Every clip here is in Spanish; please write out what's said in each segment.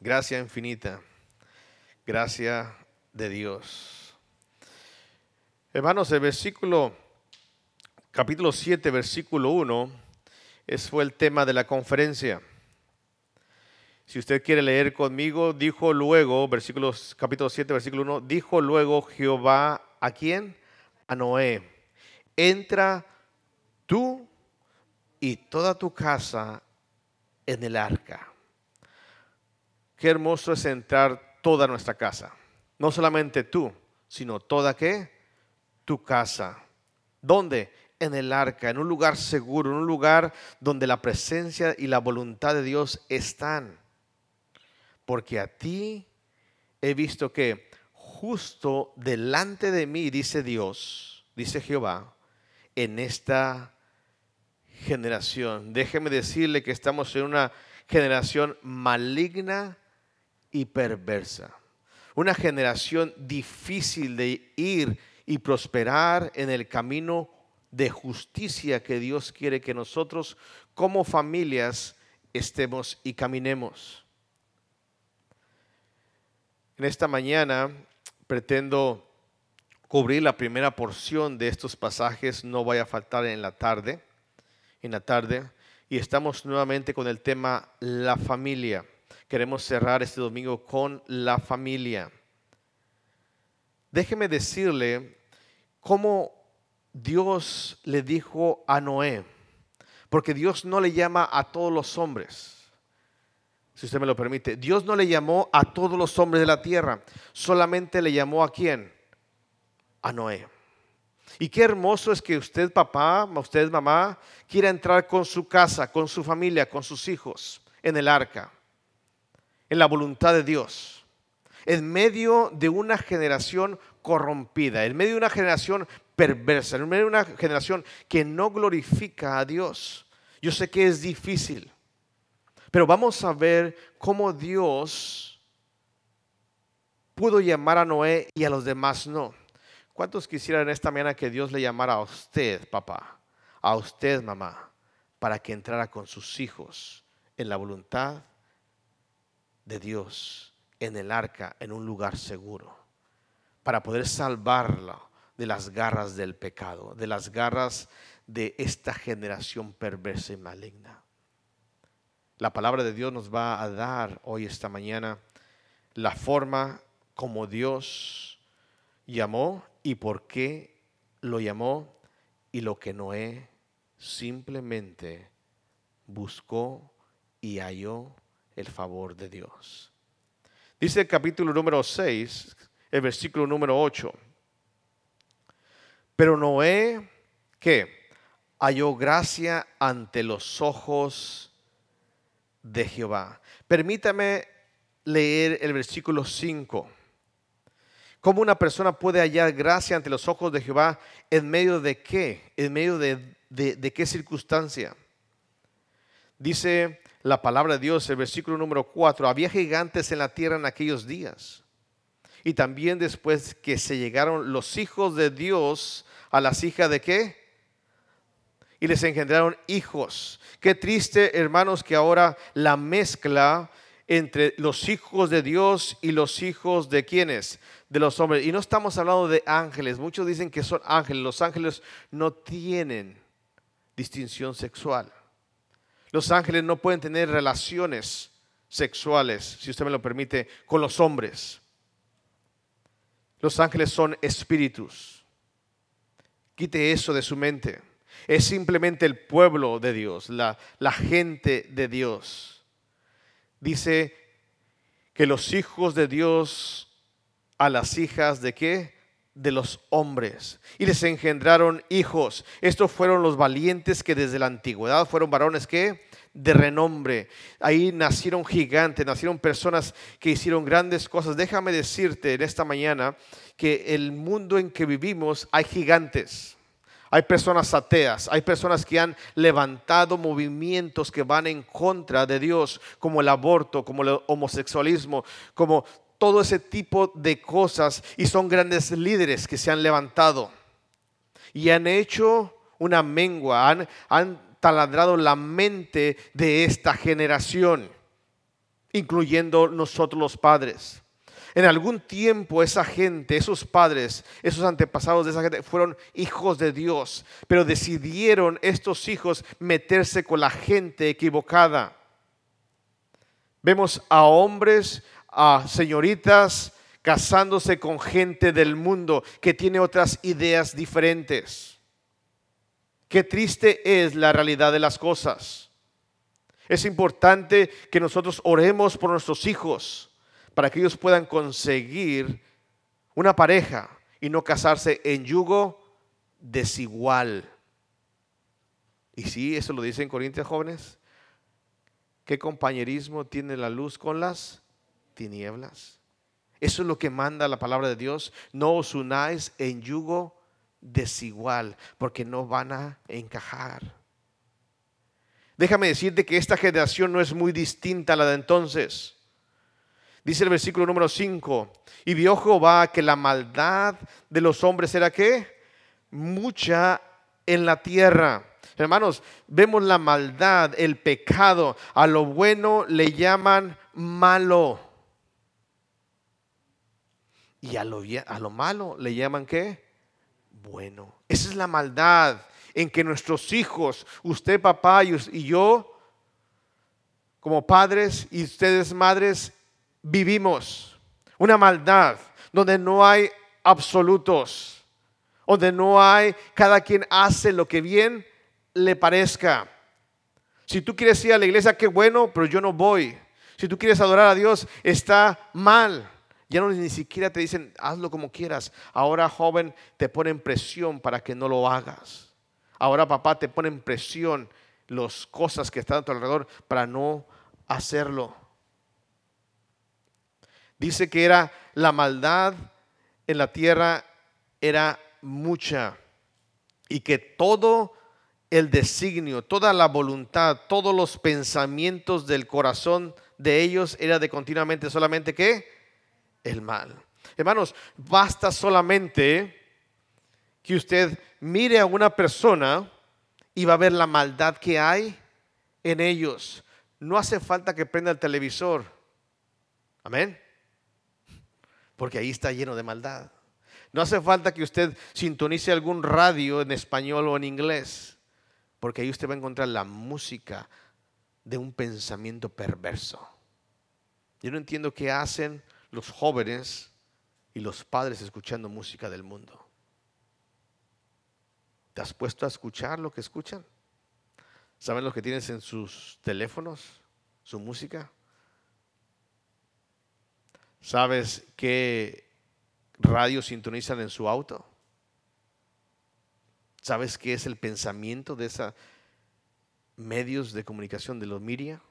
Gracia infinita. Gracia de Dios. Hermanos, el versículo, capítulo 7, versículo 1, ese fue el tema de la conferencia. Si usted quiere leer conmigo, dijo luego, versículos, capítulo 7, versículo 1, dijo luego Jehová a quién? A Noé, entra tú y toda tu casa en el arca. Qué hermoso es entrar toda nuestra casa. No solamente tú, sino toda qué? Tu casa. ¿Dónde? En el arca, en un lugar seguro, en un lugar donde la presencia y la voluntad de Dios están. Porque a ti he visto que justo delante de mí, dice Dios, dice Jehová, en esta generación. Déjeme decirle que estamos en una generación maligna y perversa. Una generación difícil de ir y prosperar en el camino de justicia que Dios quiere que nosotros como familias estemos y caminemos. En esta mañana pretendo cubrir la primera porción de estos pasajes, no vaya a faltar en la tarde en la tarde y estamos nuevamente con el tema la familia. Queremos cerrar este domingo con la familia. Déjeme decirle cómo Dios le dijo a Noé, porque Dios no le llama a todos los hombres, si usted me lo permite. Dios no le llamó a todos los hombres de la tierra, solamente le llamó a quién? A Noé. Y qué hermoso es que usted, papá, usted, mamá, quiera entrar con su casa, con su familia, con sus hijos en el arca, en la voluntad de Dios, en medio de una generación corrompida, en medio de una generación perversa, en medio de una generación que no glorifica a Dios. Yo sé que es difícil, pero vamos a ver cómo Dios pudo llamar a Noé y a los demás no. ¿Cuántos quisieran esta mañana que Dios le llamara a usted, papá, a usted, mamá, para que entrara con sus hijos en la voluntad de Dios, en el arca, en un lugar seguro, para poder salvarlo de las garras del pecado, de las garras de esta generación perversa y maligna? La palabra de Dios nos va a dar hoy, esta mañana, la forma como Dios llamó y por qué lo llamó y lo que Noé simplemente buscó y halló el favor de Dios. Dice el capítulo número 6, el versículo número 8. Pero Noé, ¿qué? Halló gracia ante los ojos de Jehová. Permítame leer el versículo 5. ¿Cómo una persona puede hallar gracia ante los ojos de Jehová en medio de qué? ¿En medio de, de, qué circunstancia? Dice la palabra de Dios, el versículo número 4, había gigantes en la tierra en aquellos días. Y también después que se llegaron los hijos de Dios a las hijas de qué? Y les engendraron hijos. Qué triste, hermanos, que ahora la mezcla entre los hijos de Dios y los hijos de quienes? De los hombres. Y no estamos hablando de ángeles. Muchos dicen que son ángeles. Los ángeles no tienen distinción sexual. Los ángeles no pueden tener relaciones sexuales, si usted me lo permite, con los hombres. Los ángeles son espíritus. Quite eso de su mente. Es simplemente el pueblo de Dios, la, la gente de Dios dice que los hijos de Dios a las hijas de qué? De los hombres. Y les engendraron hijos. Estos fueron los valientes que desde la antigüedad fueron varones que de renombre. Ahí nacieron gigantes, nacieron personas que hicieron grandes cosas. Déjame decirte en esta mañana que el mundo en que vivimos hay gigantes. Hay personas ateas, hay personas que han levantado movimientos que van en contra de Dios, como el aborto, como el homosexualismo, como todo ese tipo de cosas, y son grandes líderes que se han levantado y han hecho una mengua, han, taladrado la mente de esta generación. incluyendo nosotros los padres. En algún tiempo esa gente, esos padres, esos antepasados de esa gente fueron hijos de Dios, pero decidieron estos hijos meterse con la gente equivocada. Vemos a hombres, a señoritas casándose con gente del mundo que tiene otras ideas diferentes. Qué triste es la realidad de las cosas. Es importante que nosotros oremos por nuestros hijos para que ellos puedan conseguir una pareja y no casarse en yugo desigual. Y sí, eso lo dicen Corintios jóvenes. ¿Qué compañerismo tiene la luz con las tinieblas? Eso es lo que manda la palabra de Dios. No os unáis en yugo desigual, porque no van a encajar. Déjame decirte que esta generación no es muy distinta a la de entonces. Dice el versículo número 5, y vio Jehová que la maldad de los hombres era qué? Mucha en la tierra. Hermanos, vemos la maldad, el pecado, a lo bueno le llaman malo. Y a lo, malo le llaman qué? Bueno. Esa es la maldad en que nuestros hijos, usted papá y yo, como padres y ustedes madres, vivimos. Una maldad donde no hay absolutos, donde no hay, cada quien hace lo que bien le parezca. Si tú quieres ir a la iglesia, qué bueno, pero yo no voy. Si tú quieres adorar a Dios, está mal. Ya no ni siquiera te dicen, hazlo como quieras. Ahora, joven, te ponen presión para que no lo hagas. Ahora, papá, te ponen presión las cosas que están a tu alrededor para no hacerlo. Dice que era la maldad en la tierra era mucha y que todo el designio, toda la voluntad, todos los pensamientos del corazón de ellos era de continuamente solamente qué? El mal. Hermanos, basta solamente que usted mire a una persona y va a ver la maldad que hay en ellos. No hace falta que prenda el televisor. Amén. Porque ahí está lleno de maldad. No hace falta que usted sintonice algún radio en español o en inglés porque ahí usted va a encontrar la música de un pensamiento perverso. Yo no entiendo qué hacen los jóvenes y los padres escuchando música del mundo. ¿Te has puesto a escuchar lo que escuchan? ¿Saben lo que tienes en sus teléfonos? ¿Su música? ¿Sabes qué radio sintonizan en su auto? ¿Sabes qué es el pensamiento de esos medios de comunicación de los miria?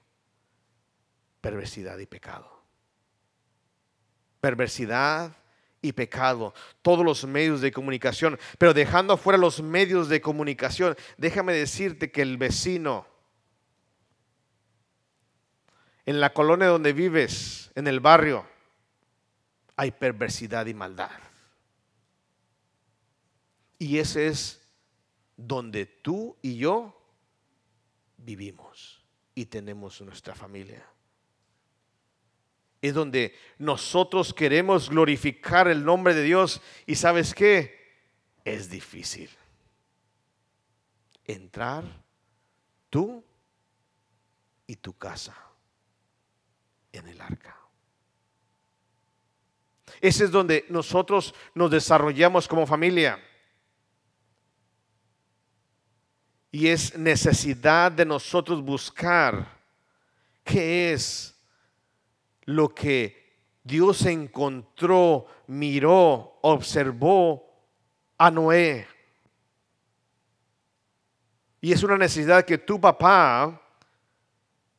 Perversidad y pecado. Perversidad y pecado. Todos los medios de comunicación. Pero dejando afuera los medios de comunicación, déjame decirte que el vecino, en la colonia donde vives, en el barrio, hay perversidad y maldad. Y ese es donde tú y yo vivimos y tenemos nuestra familia. Es donde nosotros queremos glorificar el nombre de Dios y sabes qué? Es difícil. Entrar tú y tu casa en el arca. Ese es donde nosotros nos desarrollamos como familia. Y es necesidad de nosotros buscar qué es lo que Dios encontró, miró, observó a Noé. Y es una necesidad que tu papá,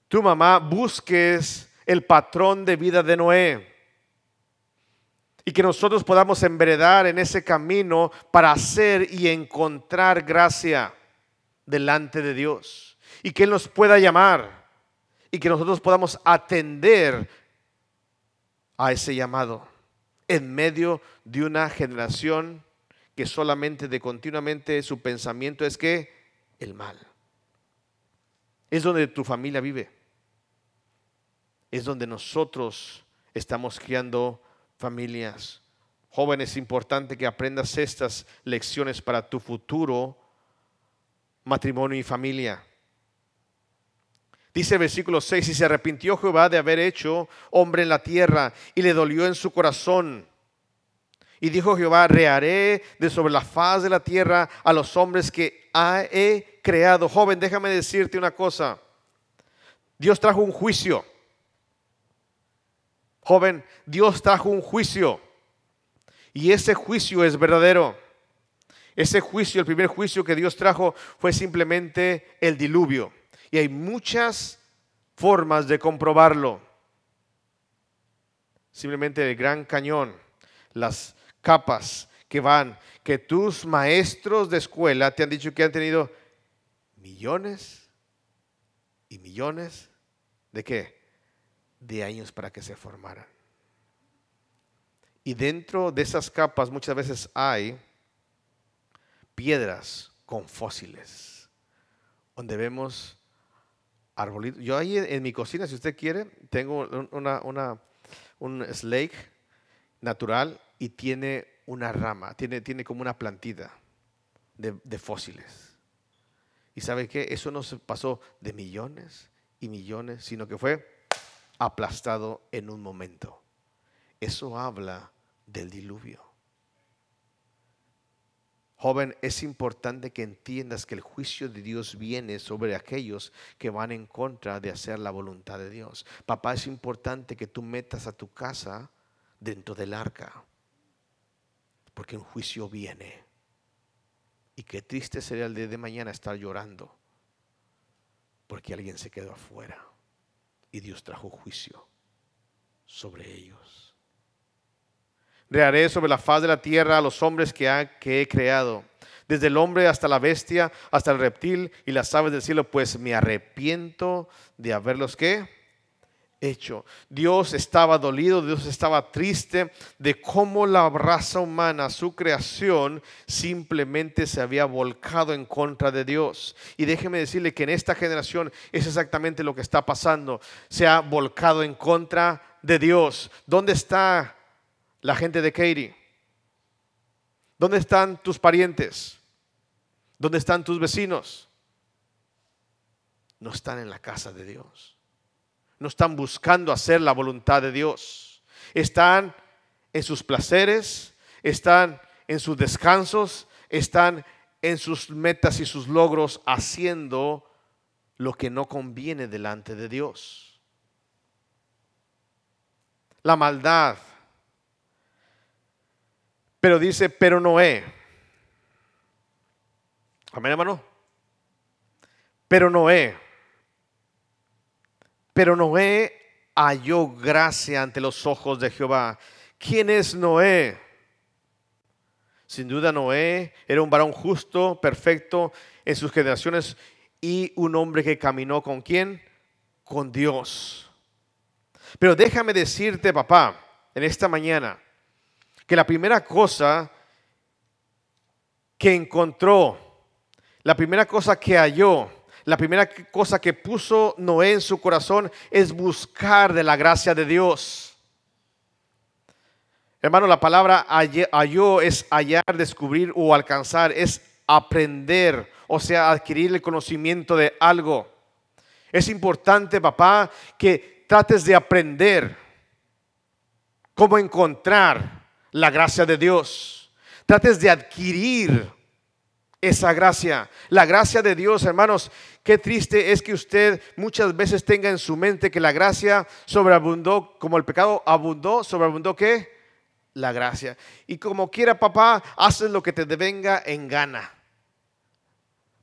tu mamá busques el patrón de vida de Noé. Y que nosotros podamos enveredar en ese camino para hacer y encontrar gracia delante de Dios y que Él nos pueda llamar y que nosotros podamos atender a ese llamado en medio de una generación que solamente de continuamente su pensamiento es que el mal. Es donde tu familia vive. es donde nosotros estamos criando familias. Jóvenes, es importante que aprendas estas lecciones para tu futuro matrimonio y familia. Dice versículo 6, y se arrepintió Jehová de haber hecho hombre en la tierra y le dolió en su corazón. Y dijo Jehová, reharé de sobre la faz de la tierra a los hombres que he creado. Joven, déjame decirte una cosa. Dios trajo un juicio. Joven, Dios trajo un juicio. Y ese juicio es verdadero. Ese juicio, el primer juicio que Dios trajo fue simplemente el diluvio. Y hay muchas formas de comprobarlo. Simplemente el gran cañón, las capas que van, que tus maestros de escuela te han dicho que han tenido millones y millones de qué? De años para que se formaran. Y dentro de esas capas muchas veces hay piedras con fósiles, donde vemos Yo ahí en mi cocina, si usted quiere, tengo una, una, un slake natural y tiene una rama, tiene, tiene como una plantita de, de fósiles. ¿Y sabe qué? Eso no se pasó de millones y millones, sino que fue aplastado en un momento. Eso habla del diluvio. Joven, es importante que entiendas que el juicio de Dios viene sobre aquellos que van en contra de hacer la voluntad de Dios. Papá, es importante que tú metas a tu casa dentro del arca, porque un juicio viene. Y qué triste sería el día de mañana estar llorando, porque alguien se quedó afuera y Dios trajo juicio sobre ellos. Rearé sobre la faz de la tierra a los hombres que, he creado, desde el hombre hasta la bestia, hasta el reptil y las aves del cielo, pues me arrepiento de haberlos que hecho. Dios estaba dolido, Dios estaba triste de cómo la raza humana, su creación, simplemente se había volcado en contra de Dios. Y déjeme decirle que en esta generación es exactamente lo que está pasando. Se ha volcado en contra de Dios. ¿Dónde está la gente de Katie? ¿Dónde están tus parientes? ¿Dónde están tus vecinos? No están en la casa de Dios. No están buscando hacer la voluntad de Dios. Están en sus placeres, están en sus descansos, están en sus metas y sus logros haciendo lo que no conviene delante de Dios. La maldad pero dice, pero Noé. Amén, hermano. Pero Noé. Pero Noé halló gracia ante los ojos de Jehová. ¿Quién es Noé? Sin duda Noé era un varón justo, perfecto en sus generaciones y un hombre que caminó con quién? Con Dios. Pero déjame decirte, papá, en esta mañana, que la primera cosa que encontró, la primera cosa que halló, la primera cosa que puso Noé en su corazón es buscar de la gracia de Dios. Hermano, la palabra halló es hallar, descubrir o alcanzar, es aprender, o sea, adquirir el conocimiento de algo. Es importante, papá, que trates de aprender cómo encontrar la gracia de Dios. Trates de adquirir esa gracia. La gracia de Dios, hermanos, qué triste es que usted muchas veces tenga en su mente que la gracia sobreabundó, como el pecado abundó, sobreabundó qué? La gracia. Y como quiera, papá, haces lo que te devenga en gana.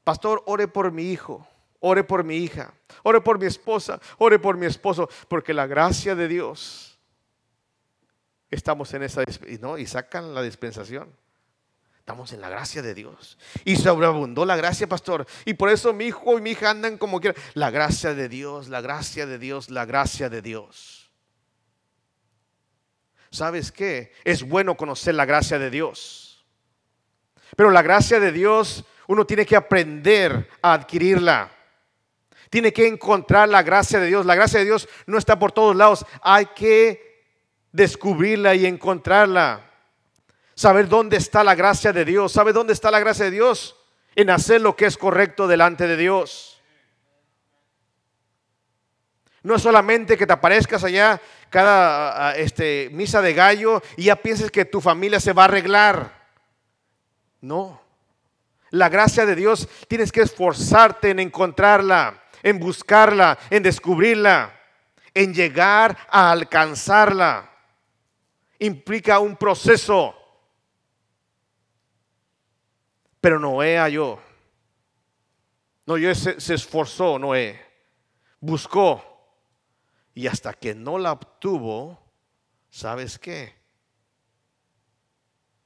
Pastor, ore por mi hijo, ore por mi hija, ore por mi esposa, ore por mi esposo, porque la gracia de Dios estamos en esa, ¿no? Y sacan la dispensación. Estamos en la gracia de Dios. Y sobreabundó la gracia, pastor. Y por eso mi hijo y mi hija andan como quieran. La gracia de Dios, la gracia de Dios, la gracia de Dios. ¿Sabes qué? Es bueno conocer la gracia de Dios. Pero la gracia de Dios, uno tiene que aprender a adquirirla. tiene que encontrar la gracia de Dios. La gracia de Dios no está por todos lados. Hay que descubrirla y encontrarla. Saber dónde está la gracia de Dios. ¿Sabe dónde está la gracia de Dios? En hacer lo que es correcto delante de Dios. No es solamente que te aparezcas allá cada este, misa de gallo y ya pienses que tu familia se va a arreglar. No. La gracia de Dios tienes que esforzarte en encontrarla, en buscarla, en descubrirla, en llegar a alcanzarla. Implica un proceso. Pero Noé halló. No, se, se esforzó Noé. Buscó. Y hasta que no la obtuvo, ¿sabes qué?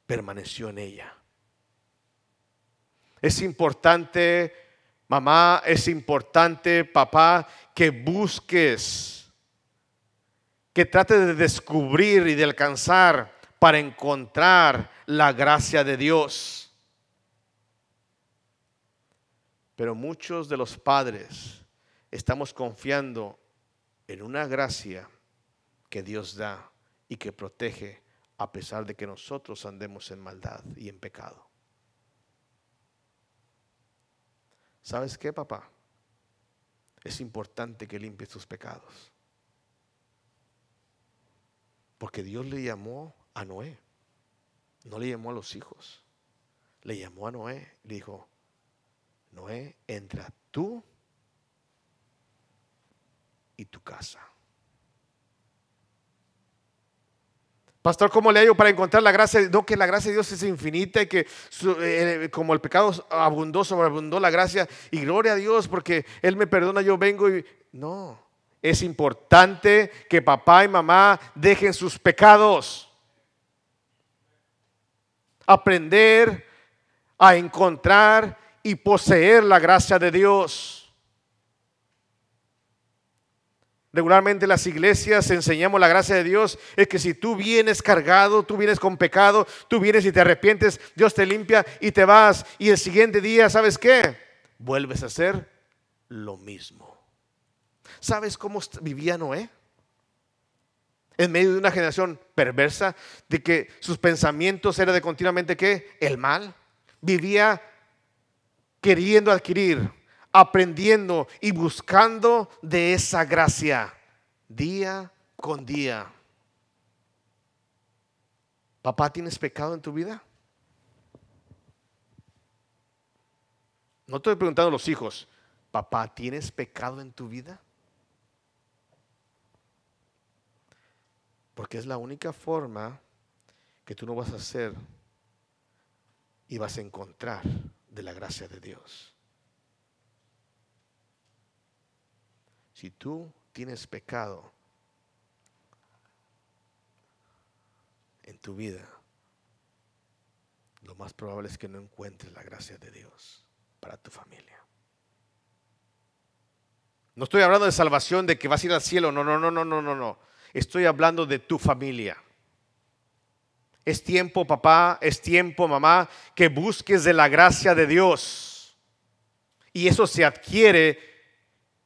Permaneció en ella. Es importante, mamá, es importante, papá, que busques, que trate de descubrir y de alcanzar para encontrar la gracia de Dios. Pero muchos de los padres estamos confiando en una gracia que Dios da y que protege a pesar de que nosotros andemos en maldad y en pecado. ¿Sabes qué, papá? Es importante que limpies tus pecados. Porque Dios le llamó a Noé. No le llamó a los hijos. Le llamó a Noé. Le dijo, Noé, entra tú y tu casa. Pastor, ¿cómo le hallo para encontrar la gracia? No, que la gracia de Dios es infinita y que eh, como el pecado abundó, sobreabundó la gracia. Y gloria a Dios porque Él me perdona, yo vengo y... No, es importante que papá y mamá dejen sus pecados. Aprender a encontrar y poseer la gracia de Dios. Regularmente las iglesias enseñamos la gracia de Dios, es que si tú vienes cargado, tú vienes con pecado, tú vienes y te arrepientes, Dios te limpia y te vas y el siguiente día, ¿sabes qué? Vuelves a hacer lo mismo. ¿Sabes cómo vivía Noé? En medio de una generación perversa, de que sus pensamientos eran de continuamente qué? El mal. Vivía queriendo adquirir, aprendiendo y buscando de esa gracia día con día. Papá, ¿tienes pecado en tu vida? No estoy preguntando a los hijos, papá, ¿tienes pecado en tu vida? Porque es la única forma que tú no vas a hacer y vas a encontrar de la gracia de Dios. Si tú tienes pecado en tu vida, lo más probable es que no encuentres la gracia de Dios para tu familia. No estoy hablando de salvación, de que vas a ir al cielo, no, no, no, no, no, no, no. Estoy hablando de tu familia. Es tiempo, papá, es tiempo, mamá, que busques de la gracia de Dios. Y eso se adquiere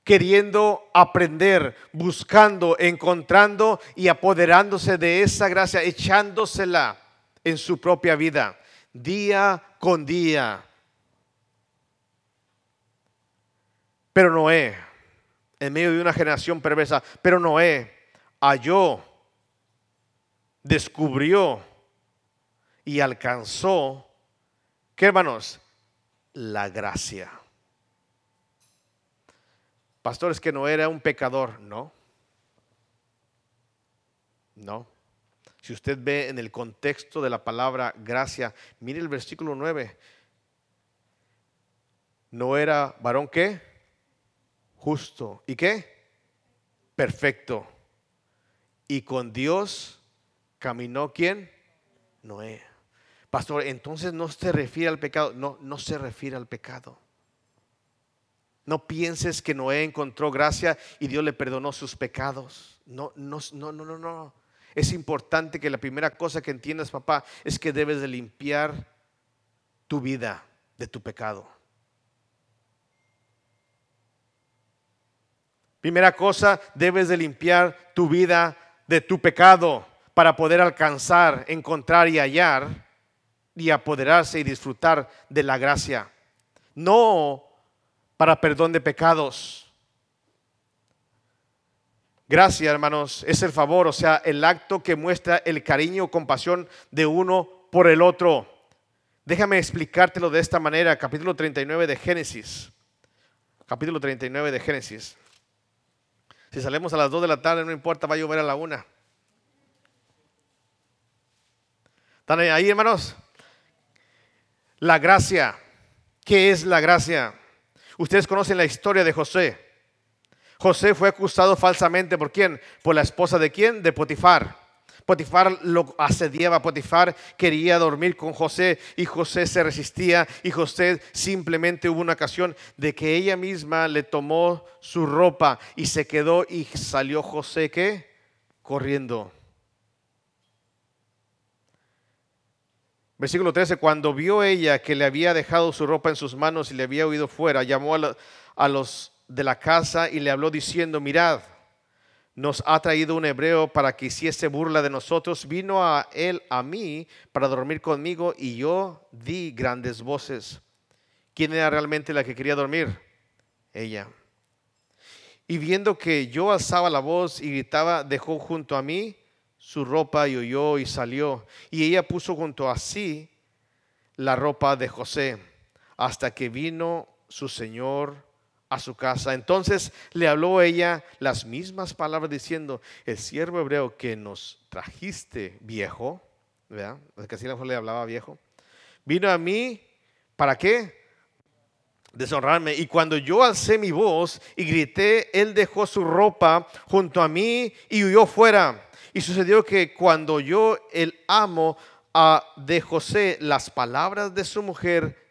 queriendo aprender, buscando, encontrando y apoderándose de esa gracia, echándosela en su propia vida, día con día. Pero Noé, en medio de una generación perversa, pero Noé halló, descubrió, y alcanzó, ¿qué hermanos? La gracia. Pastores que no era un pecador, no. No. Si usted ve en el contexto de la palabra gracia, mire el versículo 9. No era varón qué? Justo. ¿Y qué? Perfecto. Y con Dios caminó quién? Noé. Pastor, entonces no se refiere al pecado. No, no se refiere al pecado. No pienses que Noé encontró gracia y Dios le perdonó sus pecados. No, no, no, no, no, no. Es importante que la primera cosa que entiendas, papá, es que debes de limpiar tu vida de tu pecado. Primera cosa, debes de limpiar tu vida de tu pecado para poder alcanzar, encontrar y hallar y apoderarse y disfrutar de la gracia. No para perdón de pecados. Gracia, hermanos, es el favor, o sea, el acto que muestra el cariño o compasión de uno por el otro. Déjame explicártelo de esta manera, capítulo 39 de Génesis. Capítulo 39 de Génesis. Si salimos a las 2 de la tarde, no importa, va a llover a la 1. ¿Están ahí, hermanos? La gracia. ¿Qué es la gracia? Ustedes conocen la historia de José. José fue acusado falsamente por quién? Por la esposa de quién? De Potifar. Potifar lo asediaba, Potifar quería dormir con José y José se resistía y José simplemente hubo una ocasión de que ella misma le tomó su ropa y se quedó y salió José ¿qué? corriendo. Versículo 13, cuando vio ella que le había dejado su ropa en sus manos y le había huido fuera, llamó a los de la casa y le habló diciendo, mirad, nos ha traído un hebreo para que hiciese burla de nosotros. Vino a él a mí para dormir conmigo y yo di grandes voces. ¿Quién era realmente la que quería dormir? Ella. Y viendo que yo alzaba la voz y gritaba, dejó junto a mí su ropa y oyó y salió. Y ella puso junto a sí la ropa de José hasta que vino su señor a su casa. Entonces le habló ella las mismas palabras diciendo, el siervo hebreo que nos trajiste viejo, ¿verdad? Que así le hablaba viejo, vino a mí, ¿para qué? Deshonrarme. Y cuando yo alcé mi voz y grité, él dejó su ropa junto a mí y huyó fuera. Y sucedió que cuando yo el amo a de José las palabras de su mujer,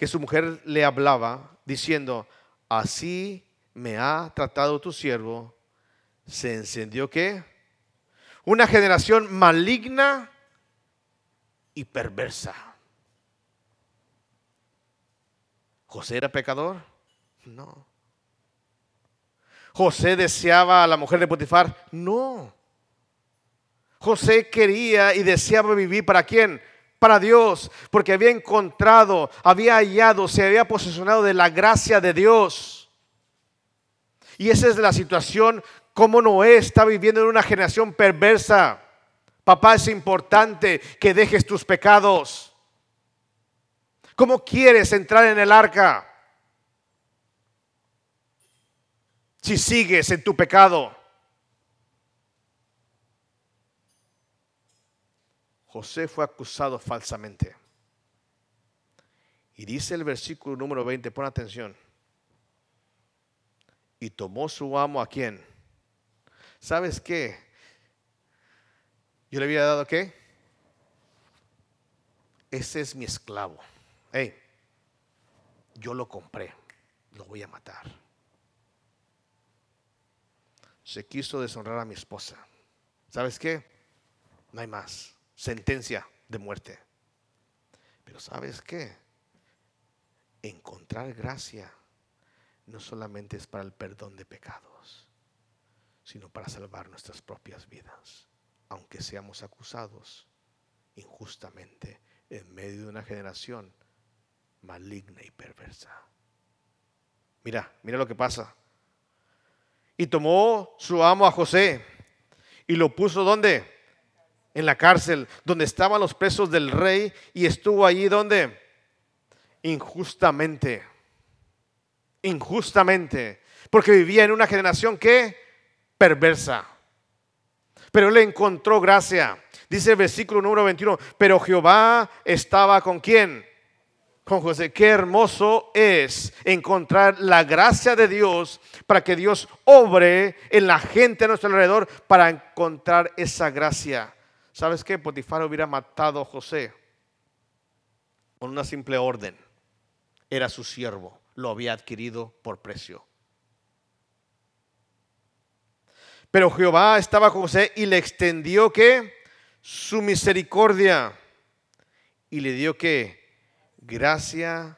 que su mujer le hablaba, diciendo, así me ha tratado tu siervo, se encendió qué? Una generación maligna y perversa. ¿José era pecador? No. ¿José deseaba a la mujer de Potifar? No. José quería y deseaba vivir para quién? Para Dios, porque había encontrado, había hallado, se había posicionado de la gracia de Dios. Y esa es la situación como Noé está viviendo en una generación perversa. Papá, es importante que dejes tus pecados. ¿Cómo quieres entrar en el arca? Si sigues en tu pecado. José fue acusado falsamente. Y dice el versículo número 20, pon atención. Y tomó su amo a quién. ¿Sabes qué? Yo le había dado qué? Ese es mi esclavo. Hey, yo lo compré, lo voy a matar. Se quiso deshonrar a mi esposa. ¿Sabes qué? No hay más sentencia de muerte. Pero ¿sabes qué? Encontrar gracia no solamente es para el perdón de pecados, sino para salvar nuestras propias vidas, aunque seamos acusados injustamente en medio de una generación maligna y perversa. Mira, mira lo que pasa. Y tomó su amo a José y lo puso donde? En la cárcel donde estaban los presos del rey y estuvo allí donde injustamente, injustamente, porque vivía en una generación que perversa. Pero él encontró gracia. Dice el versículo número 21, pero Jehová estaba con quién? Con José. Qué hermoso es encontrar la gracia de Dios para que Dios obre en la gente a nuestro alrededor para encontrar esa gracia. ¿Sabes qué? Potifar hubiera matado a José con una simple orden. Era su siervo, lo había adquirido por precio. Pero Jehová estaba con José y le extendió que su misericordia y le dio que gracia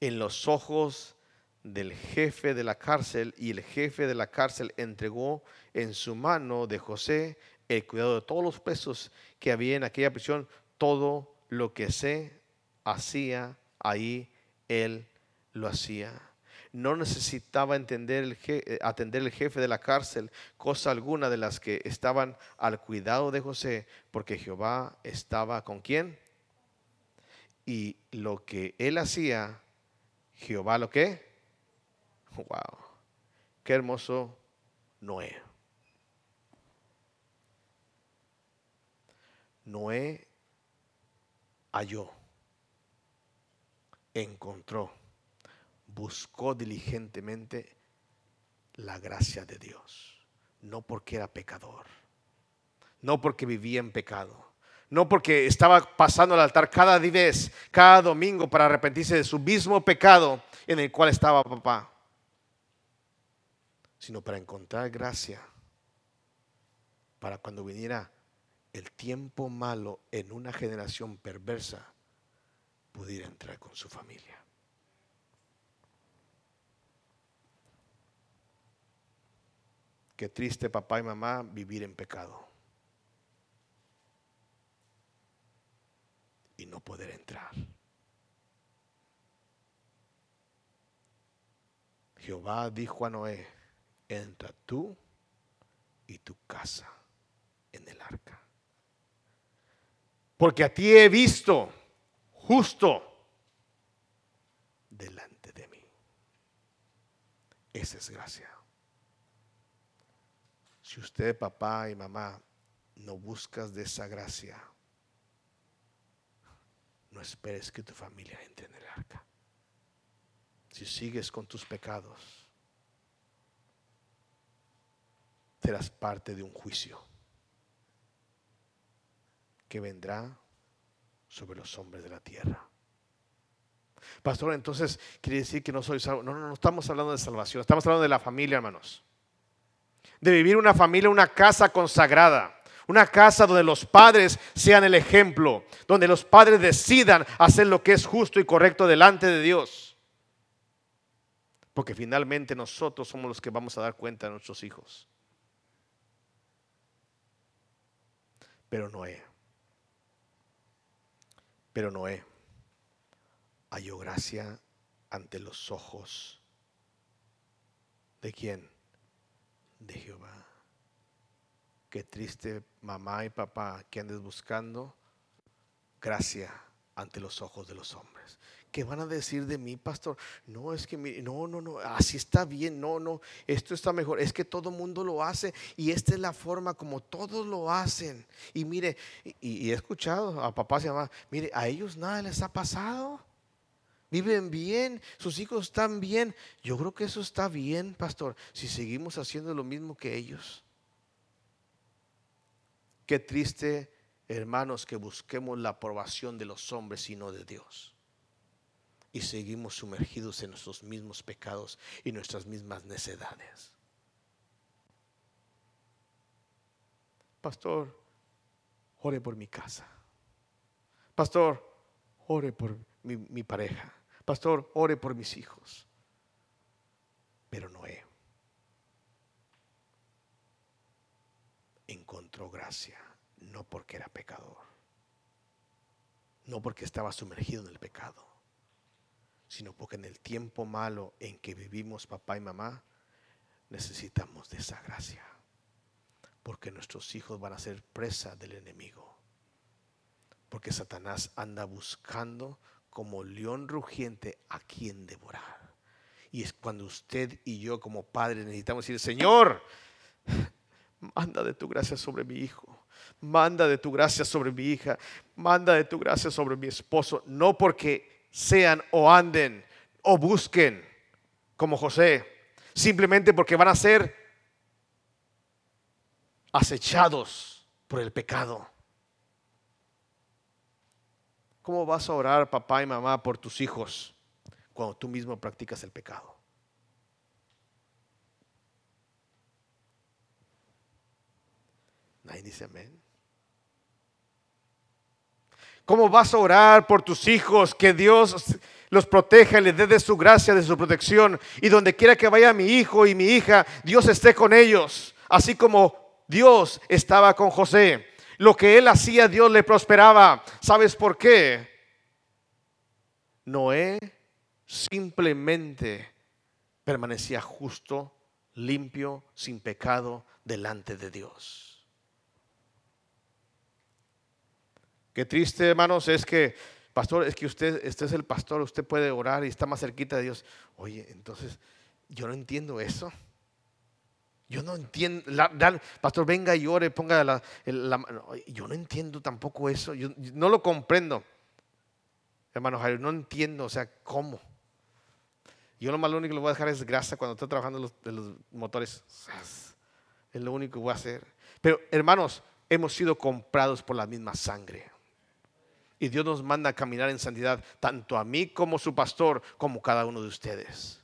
en los ojos del jefe de la cárcel y el jefe de la cárcel entregó en su mano de José el cuidado de todos los presos que había en aquella prisión, todo lo que se hacía ahí, él lo hacía. No necesitaba eh, atender el jefe de la cárcel cosa alguna de las que estaban al cuidado de José, porque Jehová estaba con quién. Y lo que él hacía, Jehová lo que. Wow, qué hermoso Noé. Noé halló, encontró, buscó diligentemente la gracia de Dios. No porque era pecador, no porque vivía en pecado, no porque estaba pasando al altar cada vez, cada domingo para arrepentirse de su mismo pecado en el cual estaba papá, sino para encontrar gracia para cuando viniera el tiempo malo en una generación perversa pudiera entrar con su familia. Qué triste papá y mamá vivir en pecado y no poder entrar. Jehová dijo a Noé, entra tú y tu casa en el arca porque a ti he visto justo delante de mí. Esa es gracia. Si usted, papá y mamá, no buscas de esa gracia, no esperes que tu familia entre en el arca. Si sigues con tus pecados, serás parte de un juicio que vendrá sobre los hombres de la tierra. Pastor, entonces quiere decir que no soy salvo. No, no, no estamos hablando de salvación, estamos hablando de la familia, hermanos. De vivir una familia, una casa consagrada. Una casa donde los padres sean el ejemplo, donde los padres decidan hacer lo que es justo y correcto delante de Dios. Porque finalmente nosotros somos los que vamos a dar cuenta a nuestros hijos. Pero Noé pero Noé halló gracia ante los ojos de quién? De Jehová. Qué triste mamá y papá que andes buscando gracia ante los ojos de los hombres. ¿Qué van a decir de mí, pastor? No, es que no, no, no, así está bien, no, no, esto está mejor. Es que todo mundo lo hace y esta es la forma como todos lo hacen. Y mire, y, he escuchado a papás y mamás, mire, a ellos nada les ha pasado. Viven bien, sus hijos están bien. Yo creo que eso está bien, pastor, si seguimos haciendo lo mismo que ellos. Qué triste, hermanos, que busquemos la aprobación de los hombres y no de Dios y seguimos sumergidos en nuestros mismos pecados y nuestras mismas necedades. Pastor, ore por mi casa. Pastor, ore por mi, mi pareja. Pastor, ore por mis hijos. Pero Noé encontró gracia, no porque era pecador, no porque estaba sumergido en el pecado sino porque en el tiempo malo en que vivimos papá y mamá, necesitamos de esa gracia. Porque nuestros hijos van a ser presa del enemigo. Porque Satanás anda buscando como león rugiente a quien devorar. Y es cuando usted y yo como padres necesitamos decir, Señor, manda de tu gracia sobre mi hijo. Manda de tu gracia sobre mi hija. Manda de tu gracia sobre mi esposo. No porque sean o anden o busquen como José, simplemente porque van a ser acechados por el pecado. ¿Cómo vas a orar, papá y mamá, por tus hijos cuando tú mismo practicas el pecado? Nadie dice amén. ¿Cómo vas a orar por tus hijos? Que Dios los proteja, les dé de su gracia, de su protección. Y donde quiera que vaya mi hijo y mi hija, Dios esté con ellos. Así como Dios estaba con José. Lo que él hacía, Dios le prosperaba. ¿Sabes por qué? Noé simplemente permanecía justo, limpio, sin pecado delante de Dios. Qué triste, hermanos, es que pastor, es que usted, este es el pastor, usted puede orar y está más cerquita de Dios. Oye, entonces, yo no entiendo eso. Yo no entiendo, pastor, venga y ore, ponga la, Yo no entiendo tampoco eso, yo, no lo comprendo. Hermano Jairo, no entiendo, o sea, ¿cómo? Yo lo más lo único que le voy a dejar es grasa cuando estoy trabajando los, en los motores. Es lo único que voy a hacer. Pero hermanos, hemos sido comprados por la misma sangre. Y Dios nos manda a caminar en santidad, tanto a mí como su pastor, como cada uno de ustedes.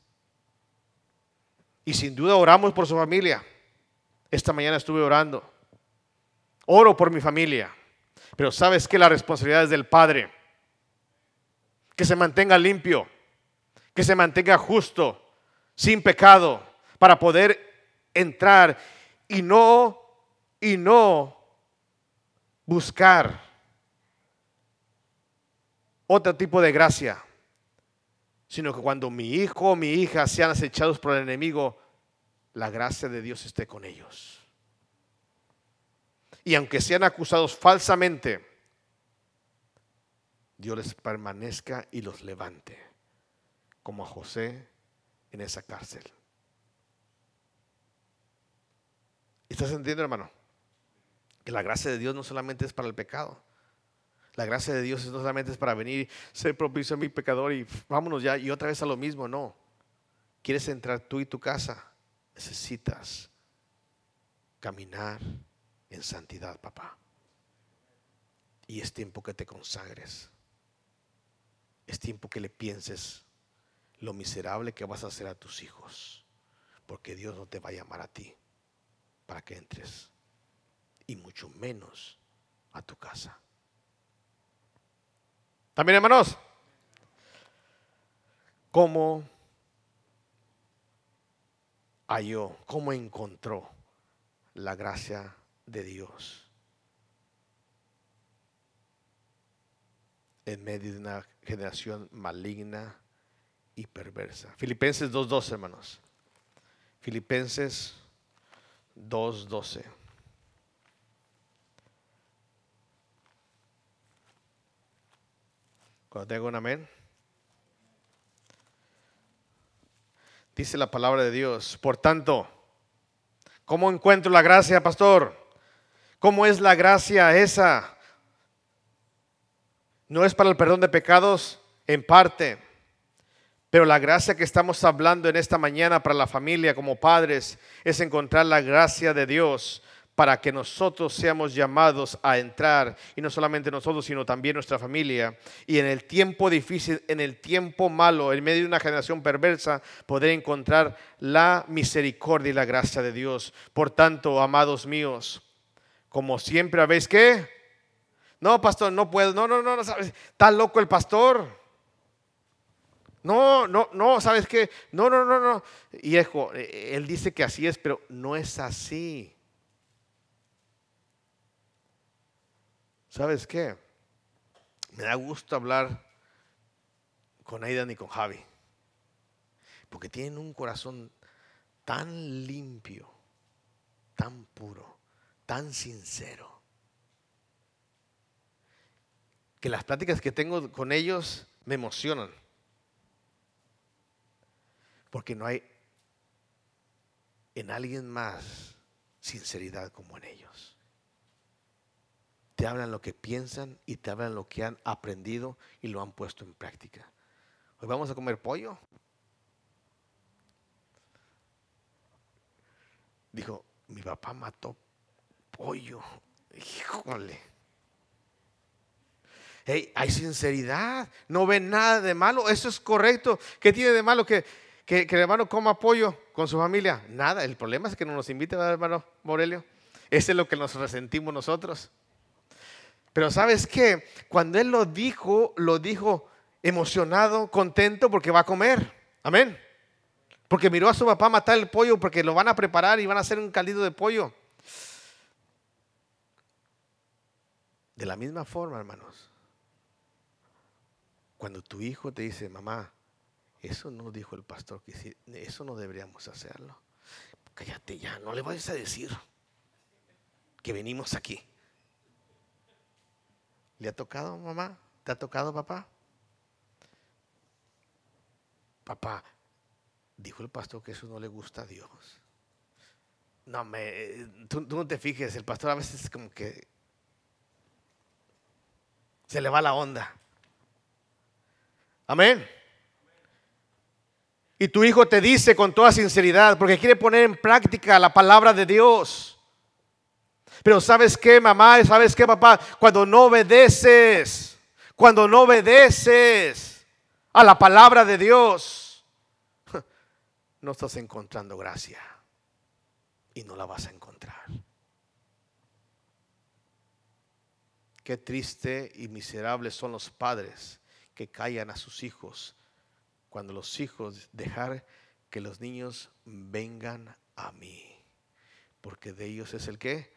Y sin duda oramos por su familia. Esta mañana estuve orando. Oro por mi familia. Pero sabes que la responsabilidad es del Padre. Que se mantenga limpio, que se mantenga justo, sin pecado, para poder entrar y no, y no buscar otro tipo de gracia, sino que cuando mi hijo o mi hija sean acechados por el enemigo, la gracia de Dios esté con ellos. Y aunque sean acusados falsamente, Dios les permanezca y los levante, como a José en esa cárcel. ¿Estás entendiendo, hermano? Que la gracia de Dios no solamente es para el pecado, la gracia de Dios no solamente es para venir, ser propicio a mi pecador y vámonos ya y otra vez a lo mismo, no. ¿Quieres entrar tú y tu casa? Necesitas caminar en santidad, papá. Y es tiempo que te consagres. Es tiempo que le pienses lo miserable que vas a hacer a tus hijos. Porque Dios no te va a llamar a ti para que entres. Y mucho menos a tu casa. También, hermanos, ¿cómo halló, cómo encontró la gracia de Dios en medio de una generación maligna y perversa? Filipenses 2.12, hermanos. Filipenses 2.12. Cuando un amén. Dice la palabra de Dios. Por tanto, ¿cómo encuentro la gracia, pastor? ¿Cómo es la gracia esa? No es para el perdón de pecados en parte, pero la gracia que estamos hablando en esta mañana para la familia como padres es encontrar la gracia de Dios para que nosotros seamos llamados a entrar, y no solamente nosotros, sino también nuestra familia, y en el tiempo difícil, en el tiempo malo, en medio de una generación perversa, poder encontrar la misericordia y la gracia de Dios. Por tanto, amados míos, como siempre habéis que, no, pastor, no puedo, no, no, no, no, sabes, está loco el pastor. No, no, no, ¿sabes qué? No, no, no, no. Y hijo, eh, él dice que así es, pero no es así. ¿Sabes qué? Me da gusto hablar con Aidan y con Javi. Porque tienen un corazón tan limpio, tan puro, tan sincero. Que las pláticas que tengo con ellos me emocionan. Porque no hay en alguien más sinceridad como en ellos te hablan lo que piensan y te hablan lo que han aprendido y lo han puesto en práctica. Hoy vamos a comer pollo. Dijo, mi papá mató pollo. Híjole. Hay sinceridad, no ven nada de malo, eso es correcto. ¿Qué tiene de malo que, que, el hermano coma pollo con su familia? Nada, el problema es que no nos invita, hermano Morelio. Ese es lo que nos resentimos nosotros. Pero sabes qué, cuando él lo dijo, lo dijo emocionado, contento porque va a comer. Amén. Porque miró a su papá matar el pollo porque lo van a preparar y van a hacer un caldito de pollo. De la misma forma, hermanos, cuando tu hijo te dice, mamá, eso no dijo el pastor, que eso no deberíamos hacerlo. Cállate ya, no le vayas a decir que venimos aquí. ¿Le ha tocado, mamá? ¿Te ha tocado, papá? Papá, dijo el pastor que eso no le gusta a Dios. No, me, tú, no te fijes, el pastor a veces es como que se le va la onda. Amén. Y tu hijo te dice con toda sinceridad, porque quiere poner en práctica la palabra de Dios. Pero sabes qué, mamá, sabes qué, papá, cuando no obedeces, cuando no obedeces a la palabra de Dios, no estás encontrando gracia y no la vas a encontrar. Qué triste y miserable son los padres que callan a sus hijos cuando los hijos dejar que los niños vengan a mí, porque de ellos es el que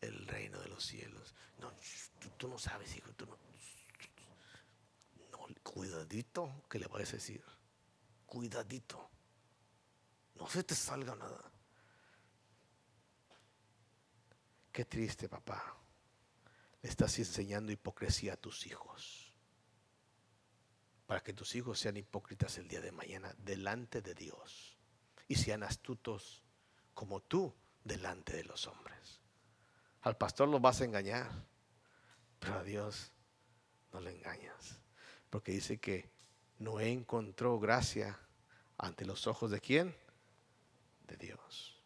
el reino de los cielos. No, tú, no sabes, hijo, tú no. Cuidadito que le vayas a decir. Cuidadito. No se te salga nada. Qué triste, papá le estás enseñando hipocresía a tus hijos. Para que tus hijos sean hipócritas el día de mañana delante de Dios y sean astutos como tú delante de los hombres. Al pastor lo vas a engañar, pero a Dios no le engañas. Porque dice que Noé encontró gracia ante los ojos de quién? De Dios.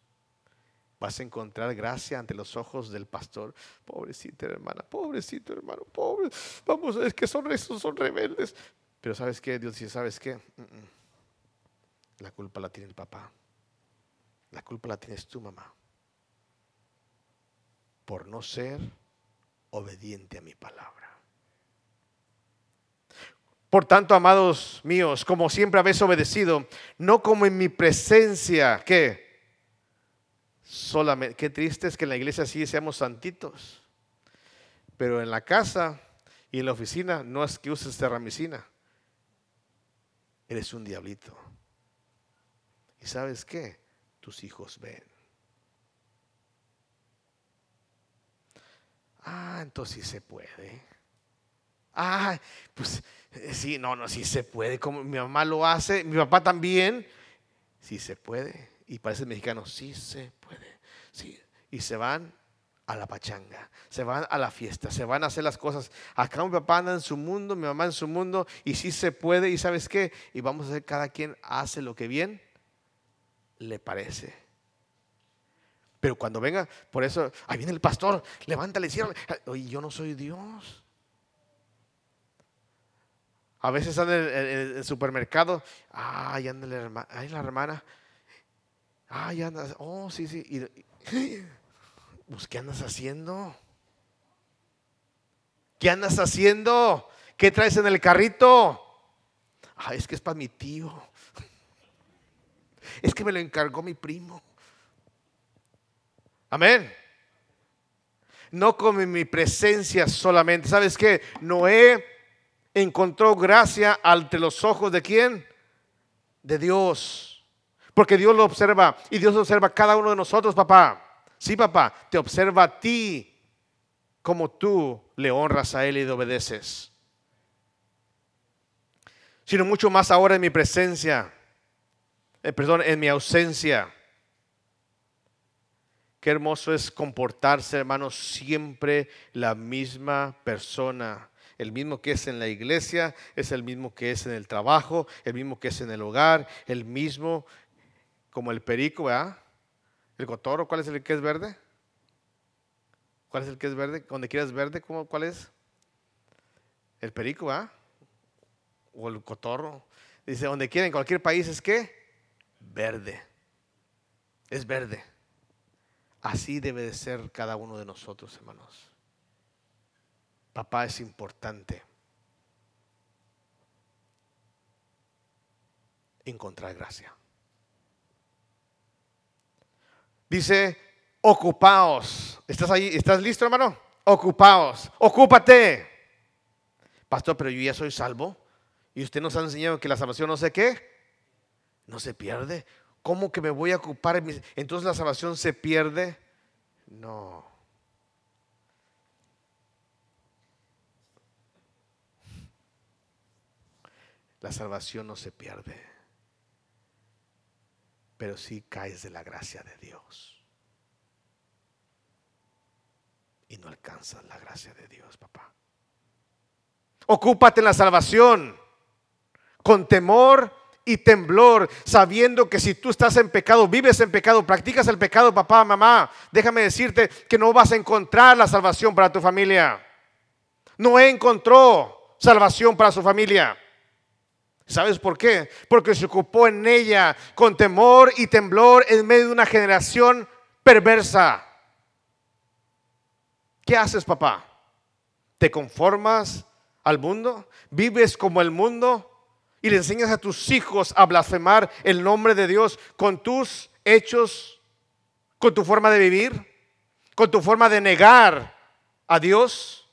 Vas a encontrar gracia ante los ojos del pastor. Pobrecita hermana, pobrecito hermano, pobre. Vamos, es que son, son rebeldes. Pero ¿sabes qué? Dios dice, ¿sabes qué? La culpa la tiene el papá. La culpa la tienes tú, mamá. Por no ser obediente a mi palabra. Por tanto, amados míos, como siempre habéis obedecido, no como en mi presencia, ¿qué? solamente. Qué triste es que en la iglesia sí seamos santitos. Pero en la casa y en la oficina no es que uses terramicina. Eres un diablito. ¿Y sabes qué? Tus hijos ven. Ah, entonces sí se puede. Ah, pues eh, sí, no, no, sí se puede. Como mi mamá lo hace, mi papá también. Sí se puede. Y parece mexicano, sí se puede. Sí. Y se van a la pachanga, se van a la fiesta, se van a hacer las cosas. Acá mi papá anda en su mundo, mi mamá en su mundo, y sí se puede, y sabes qué, y vamos a hacer, cada quien hace lo que bien le parece. Pero cuando venga, por eso, ahí viene el pastor, levántale, cierra. Oye, yo no soy Dios. A veces anda en el, supermercado, ay, anda la hermana, ay, la hermana, ay, anda, oh, sí, sí. Pues, ¿qué andas haciendo? ¿Qué andas haciendo? ¿Qué traes en el carrito? Es que es para mi tío. Es que me lo encargó mi primo. Amén. No come mi presencia solamente. ¿Sabes qué? Noé encontró gracia ante los ojos de quién? De Dios. Porque Dios lo observa y Dios observa a cada uno de nosotros, papá. Sí, papá, te observa a ti como tú le honras a Él y le obedeces. Sino mucho más ahora en mi presencia, eh, perdón, en mi ausencia. Qué hermoso es comportarse, hermanos, siempre la misma persona. El mismo que es en la iglesia, es el mismo que es en el trabajo, el mismo que es en el hogar, el mismo como el perico, ¿verdad? El cotorro, ¿cuál es el que es verde? ¿Cuál es el que es verde? Donde quieras verde, ¿cuál es? El perico, ¿verdad? O el cotorro. Dice, donde quiera, en cualquier país es que verde. Es verde. Así debe de ser cada uno de nosotros, hermanos. Papá es importante. encontrar gracia. Dice, ocupaos. ¿Estás ahí? ¿Estás listo, hermano? Ocupaos. Ocúpate. Pastor, pero yo ya soy salvo. Y usted nos ha enseñado que la salvación no sé qué. No se pierde. ¿Cómo que me voy a ocupar? Entonces la salvación se pierde. No. La salvación no se pierde, pero sí caes de la gracia de Dios. Y no alcanzas la gracia de Dios, papá. Ocúpate en la salvación con temor y temblor, sabiendo que si tú estás en pecado, vives en pecado, practicas el pecado, papá, mamá, déjame decirte que no vas a encontrar la salvación para tu familia. Noé encontró salvación para su familia. ¿Sabes por qué? Porque se ocupó en ella con temor y temblor en medio de una generación perversa. ¿Qué haces, papá? ¿Te conformas al mundo? ¿Vives como el mundo? ¿Y le enseñas a tus hijos a blasfemar el nombre de Dios con tus hechos, con tu forma de vivir, con tu forma de negar a Dios?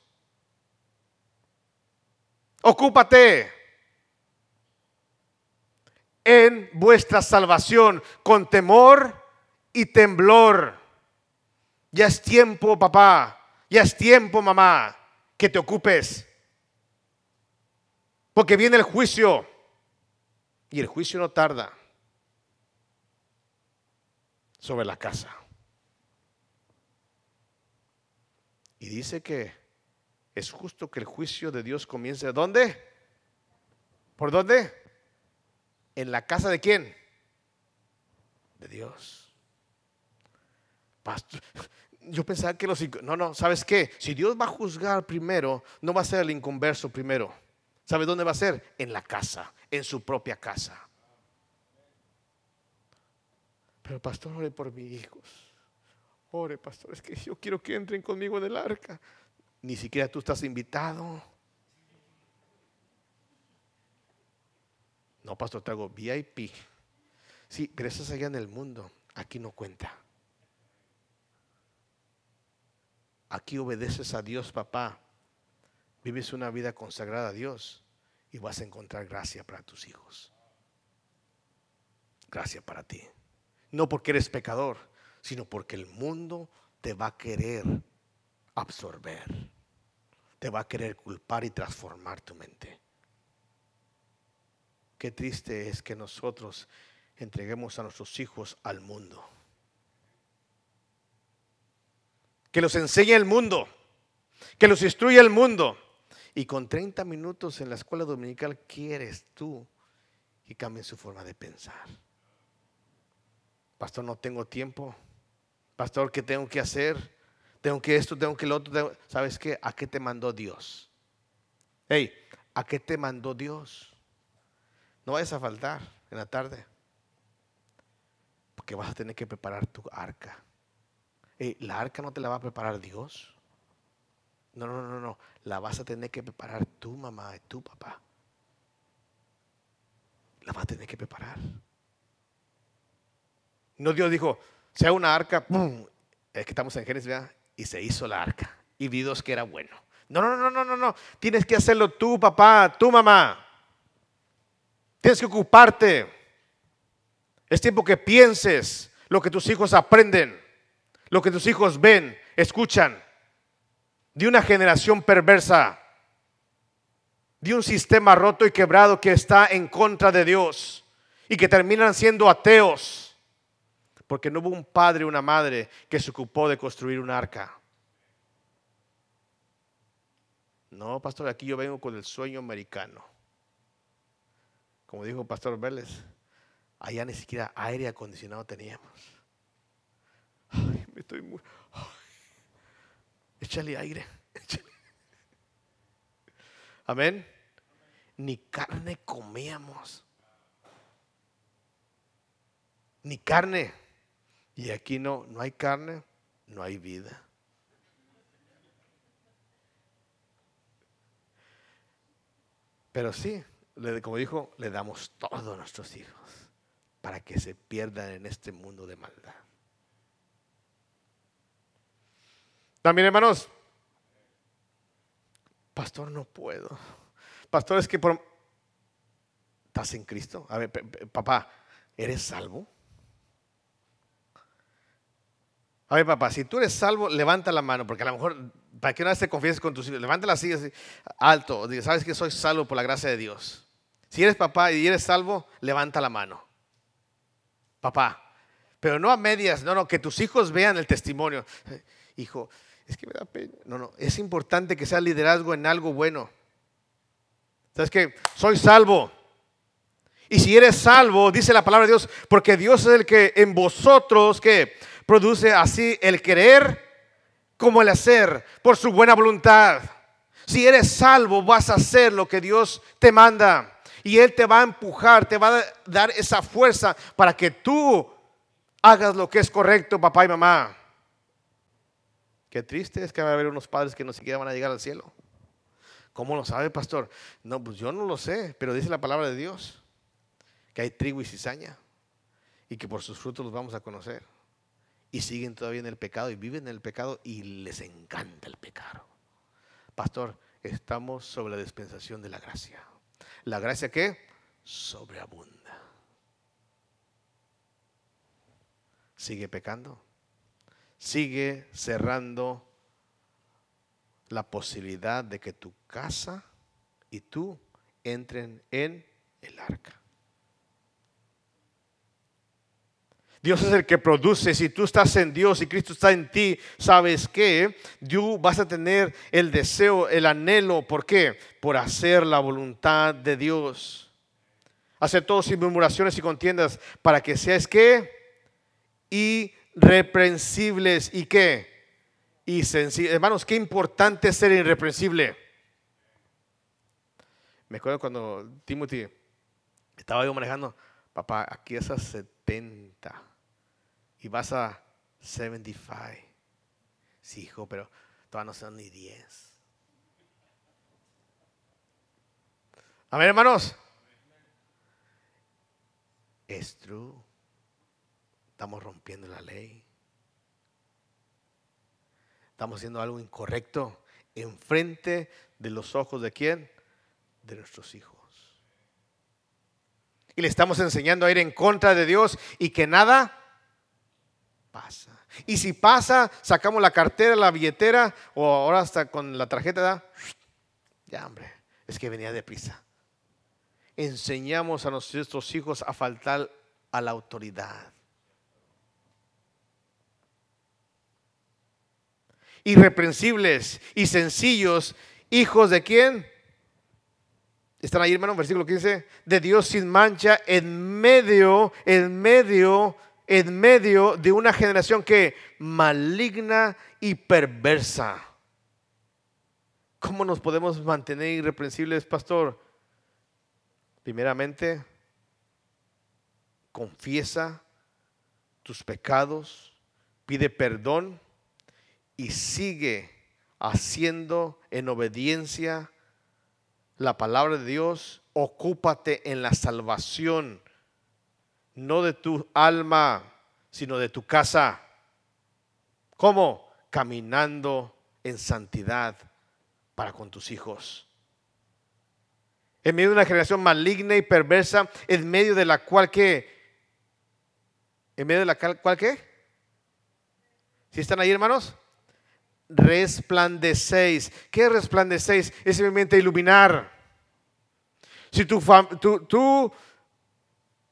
Ocúpate en vuestra salvación con temor y temblor. Ya es tiempo, papá, ya es tiempo, mamá, que te ocupes. Porque viene el juicio y el juicio no tarda sobre la casa. Y dice que es justo que el juicio de Dios comience. ¿Dónde? ¿Por dónde? ¿En la casa de quién? De Dios. Pastor, yo pensaba que los... No, no, ¿sabes qué? Si Dios va a juzgar primero, no va a ser el inconverso primero. ¿Sabe dónde va a ser? En la casa, en su propia casa. Pero pastor, ore por mis hijos. Ore, pastor, es que yo quiero que entren conmigo en el arca. Ni siquiera tú estás invitado. No, pastor, te hago VIP. Sí, pero allá en el mundo. Aquí no cuenta. Aquí obedeces a Dios, papá. Vives una vida consagrada a Dios y vas a encontrar gracia para tus hijos. Gracia para ti. No porque eres pecador, sino porque el mundo te va a querer absorber. Te va a querer culpar y transformar tu mente. Qué triste es que nosotros entreguemos a nuestros hijos al mundo. Que los enseñe el mundo. Que los instruya el mundo. Y con 30 minutos en la escuela dominical quieres tú que cambien su forma de pensar. Pastor, no tengo tiempo. Pastor, ¿qué tengo que hacer? Tengo que esto, tengo que lo otro. ¿Sabes qué? ¿A qué te mandó Dios? Hey, ¿a qué te mandó Dios? No vayas a faltar en la tarde. Porque vas a tener que preparar tu arca. ¿La arca no te la va a preparar Dios? No, no, no, no. La vas a tener que preparar tu mamá y tu papá. La vas a tener que preparar. No Dios dijo, sea una arca, ¡pum! Es que estamos en Génesis, Y se hizo la arca. Y vi dos que era bueno. No, no, no, no, no, no. Tienes que hacerlo tú, papá, tu mamá. Tienes que ocuparte. Es tiempo que pienses lo que tus hijos aprenden, lo que tus hijos ven, escuchan. De una generación perversa, de un sistema roto y quebrado que está en contra de Dios y que terminan siendo ateos. Porque no hubo un padre o una madre que se ocupó de construir un arca. No, pastor, aquí yo vengo con el sueño americano como dijo Pastor Vélez, allá ni siquiera aire acondicionado teníamos. Ay, me estoy muy... échale aire. Amén. Ni carne comíamos. Ni carne. Y aquí no, no hay carne, no hay vida. Pero sí, como dijo, le damos todo a nuestros hijos para que se pierdan en este mundo de maldad. También, hermanos, pastor, no puedo. Pastor, es que por... ¿Estás en Cristo? A ver, papá, ¿eres salvo? A ver, papá, si tú eres salvo, levanta la mano, porque a lo mejor, para que una vez te confieses con tus hijos, levántala así, alto, diga, sabes que soy salvo por la gracia de Dios. Si eres papá y eres salvo, levanta la mano. Papá, pero no a medias, no, no, que tus hijos vean el testimonio. Hijo, es que me da pena. No, no, es importante que sea liderazgo en algo bueno. ¿Sabes que Soy salvo. Y si eres salvo, dice la palabra de Dios, porque Dios es el que en vosotros que produce así el querer como el hacer por su buena voluntad. Si eres salvo, vas a hacer lo que Dios te manda. Y Él te va a empujar, te va a dar esa fuerza para que tú hagas lo que es correcto, papá y mamá. Qué triste es que va a haber unos padres que no siquiera van a llegar al cielo. ¿Cómo lo sabe, pastor? No, pues yo no lo sé, pero dice la palabra de Dios que hay trigo y cizaña y que por sus frutos los vamos a conocer. Y siguen todavía en el pecado y viven en el pecado y les encanta el pecado. Pastor, estamos sobre la dispensación de la gracia. ¿La gracia qué? Sobreabunda. Sigue pecando. Sigue cerrando la posibilidad de que tu casa y tú entren en el arca. Dios es el que produce. Si tú estás en Dios y Cristo está en ti, sabes que tú vas a tener el deseo, el anhelo. ¿Por qué? Por hacer la voluntad de Dios. Hacer todo sin murmuraciones y contiendas para que seas que irreprensibles y qué? Y sencillos. Hermanos, qué importante es ser irreprensible. Me acuerdo cuando Timothy estaba yo manejando, papá, aquí es a 70 y vas a 75. Sí, hijo, pero todavía no son ni 10. A ver, hermanos. Es true. Estamos rompiendo la ley. Estamos haciendo algo incorrecto enfrente de los ojos de quién? De nuestros hijos. Y le estamos enseñando a ir en contra de Dios y que nada pasa. Y si pasa, sacamos la cartera, la billetera o ahora hasta con la tarjeta, ¿da? ya hombre, es que venía deprisa. Enseñamos a nuestros hijos a faltar a la autoridad. Irreprensibles y sencillos, hijos de quién? Están ahí, hermano, versículo 15, de Dios sin mancha en medio, en medio, en medio de una generación que maligna y perversa. ¿Cómo nos podemos mantener irreprensibles, pastor? Primeramente, confiesa tus pecados, pide perdón y sigue haciendo en obediencia la palabra de Dios, ocúpate en la salvación, no de tu alma, sino de tu casa. ¿Cómo? Caminando en santidad para con tus hijos. En medio de una generación maligna y perversa, en medio de la cual que, en medio de la cual que, si están ahí hermanos, resplandecéis. ¿Qué resplandecéis? Es simplemente iluminar. Si tu, tu, tu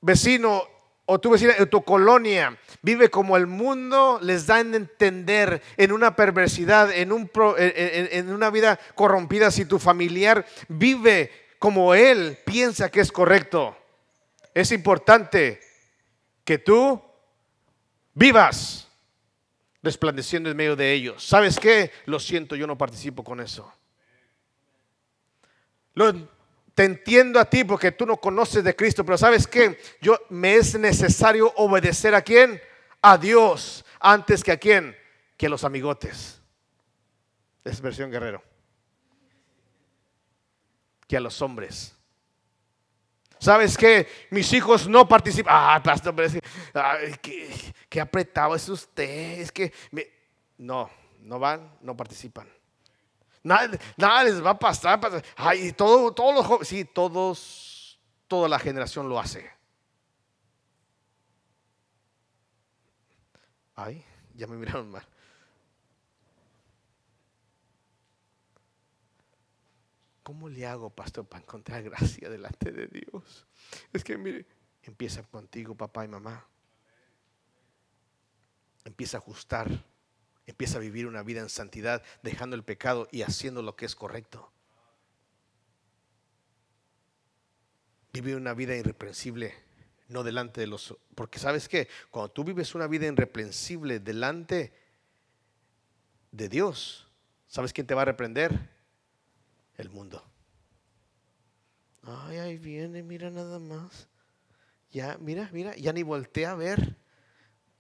vecino o tu vecina o tu colonia vive como el mundo les da a entender en una perversidad, en, un, en, en una vida corrompida, si tu familiar vive como él piensa que es correcto, es importante que tú vivas resplandeciendo en medio de ellos. ¿Sabes qué? Lo siento, yo no participo con eso. Te entiendo a ti porque tú no conoces de Cristo, pero ¿sabes qué? Yo me es necesario obedecer a quién? A Dios antes que a quién? Que a los amigotes. Es versión guerrero. Que a los hombres. ¿Sabes qué? Mis hijos no participan. Ah, pastor, pero que, qué, apretado es usted. Es que no, no van, no participan. Nada, nada les va a pasar. Ay, todo, todos los jóvenes, sí, todos, toda la generación lo hace. Ay, ya me miraron mal. ¿Cómo le hago, pastor, para encontrar gracia delante de Dios? Es que, mire, empieza contigo, papá y mamá. Empieza a ajustar. Empieza a vivir una vida en santidad, dejando el pecado y haciendo lo que es correcto. Vive una vida irreprensible, no delante de los... Porque sabes qué, cuando tú vives una vida irreprensible delante de Dios, ¿sabes quién te va a reprender? El mundo. Ay, ahí viene, mira nada más. Ya, mira, mira, ya ni voltea a ver.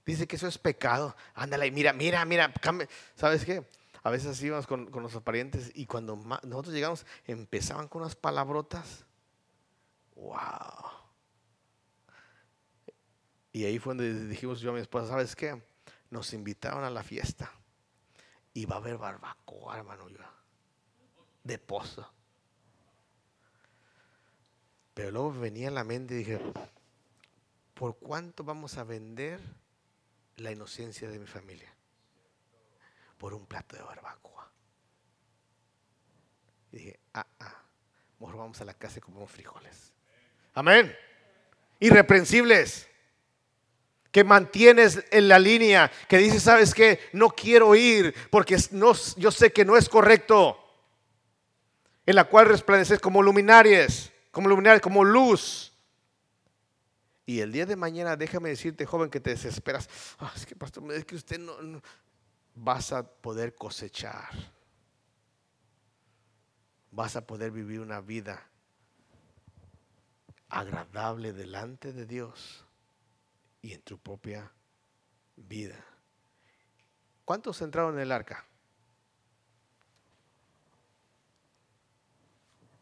Dice que eso es pecado. Ándale, mira, mira, mira. cambia. ¿Sabes qué? A veces íbamos con, con nuestros parientes y cuando nosotros llegamos empezaban con unas palabrotas. ¡Wow! Y ahí fue donde dijimos yo a mi esposa, ¿sabes qué? Nos invitaron a la fiesta y va a haber barbacoa, hermano, yo, de pozo. Pero luego venía a la mente y dije, ¿por cuánto vamos a vender la inocencia de mi familia? Por un plato de barbacoa. Y dije, ah, ah, mejor vamos a la casa y comemos frijoles. Amén. Irreprensibles. Que mantienes en la línea, que dices, ¿sabes qué? No quiero ir porque no, yo sé que no es correcto. En la cual resplandeces como luminarias, como luminarias, como luz. Y el día de mañana, déjame decirte, joven, que te desesperas. "Ah, es que, pastor, es que usted no, no-". Vas a poder cosechar. Vas a poder vivir una vida agradable delante de Dios y en tu propia vida. ¿Cuántos entraron en el arca?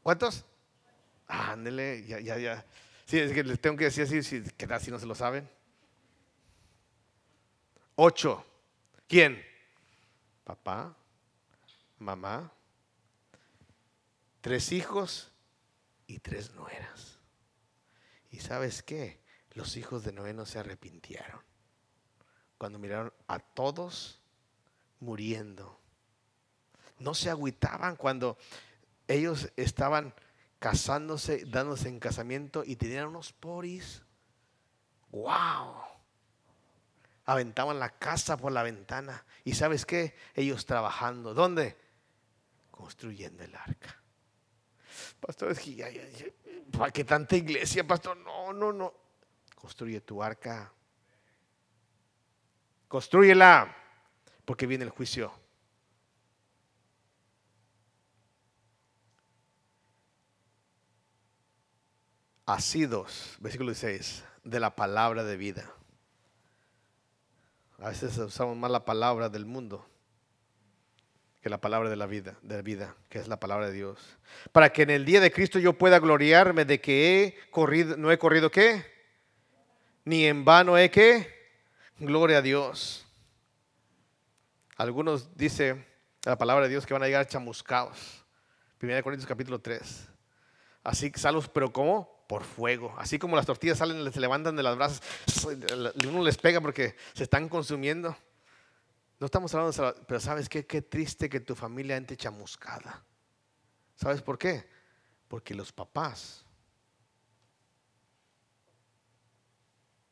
¿Cuántos? Ándele, ya, ya, ya. Sí, es que les tengo que decir así, si, ¿qué tal si no se lo saben? Ocho. ¿Quién? Papá, mamá, tres hijos y tres nueras. ¿Y sabes qué? Los hijos de Noé no se arrepintieron. Cuando miraron a todos muriendo. No se agüitaban cuando ellos estaban casándose, dándose en casamiento y tenían unos poris. ¡Wow! Aventaban la casa por la ventana. ¿Y sabes qué? Ellos trabajando. ¿Dónde? Construyendo el arca. Pastor, es que ¿para qué tanta iglesia, pastor? No, no, no. Construye tu arca. Construyela, porque viene el juicio. Asidos, versículo 16, de la palabra de vida. A veces usamos más la palabra del mundo que la palabra de la vida, de la vida, que es la palabra de Dios. Para que en el día de Cristo yo pueda gloriarme de que he corrido, no he corrido qué, ni en vano he que, gloria a Dios. Algunos dice la palabra de Dios que van a llegar chamuscados. 1 Corintios capítulo 3. Así salvos, pero ¿cómo? Por fuego. Así como las tortillas salen, se levantan de las brasas, uno les pega porque se están consumiendo. No estamos hablando de pero ¿sabes qué? Qué triste que tu familia entre chamuscada. ¿Sabes por qué? Porque los papás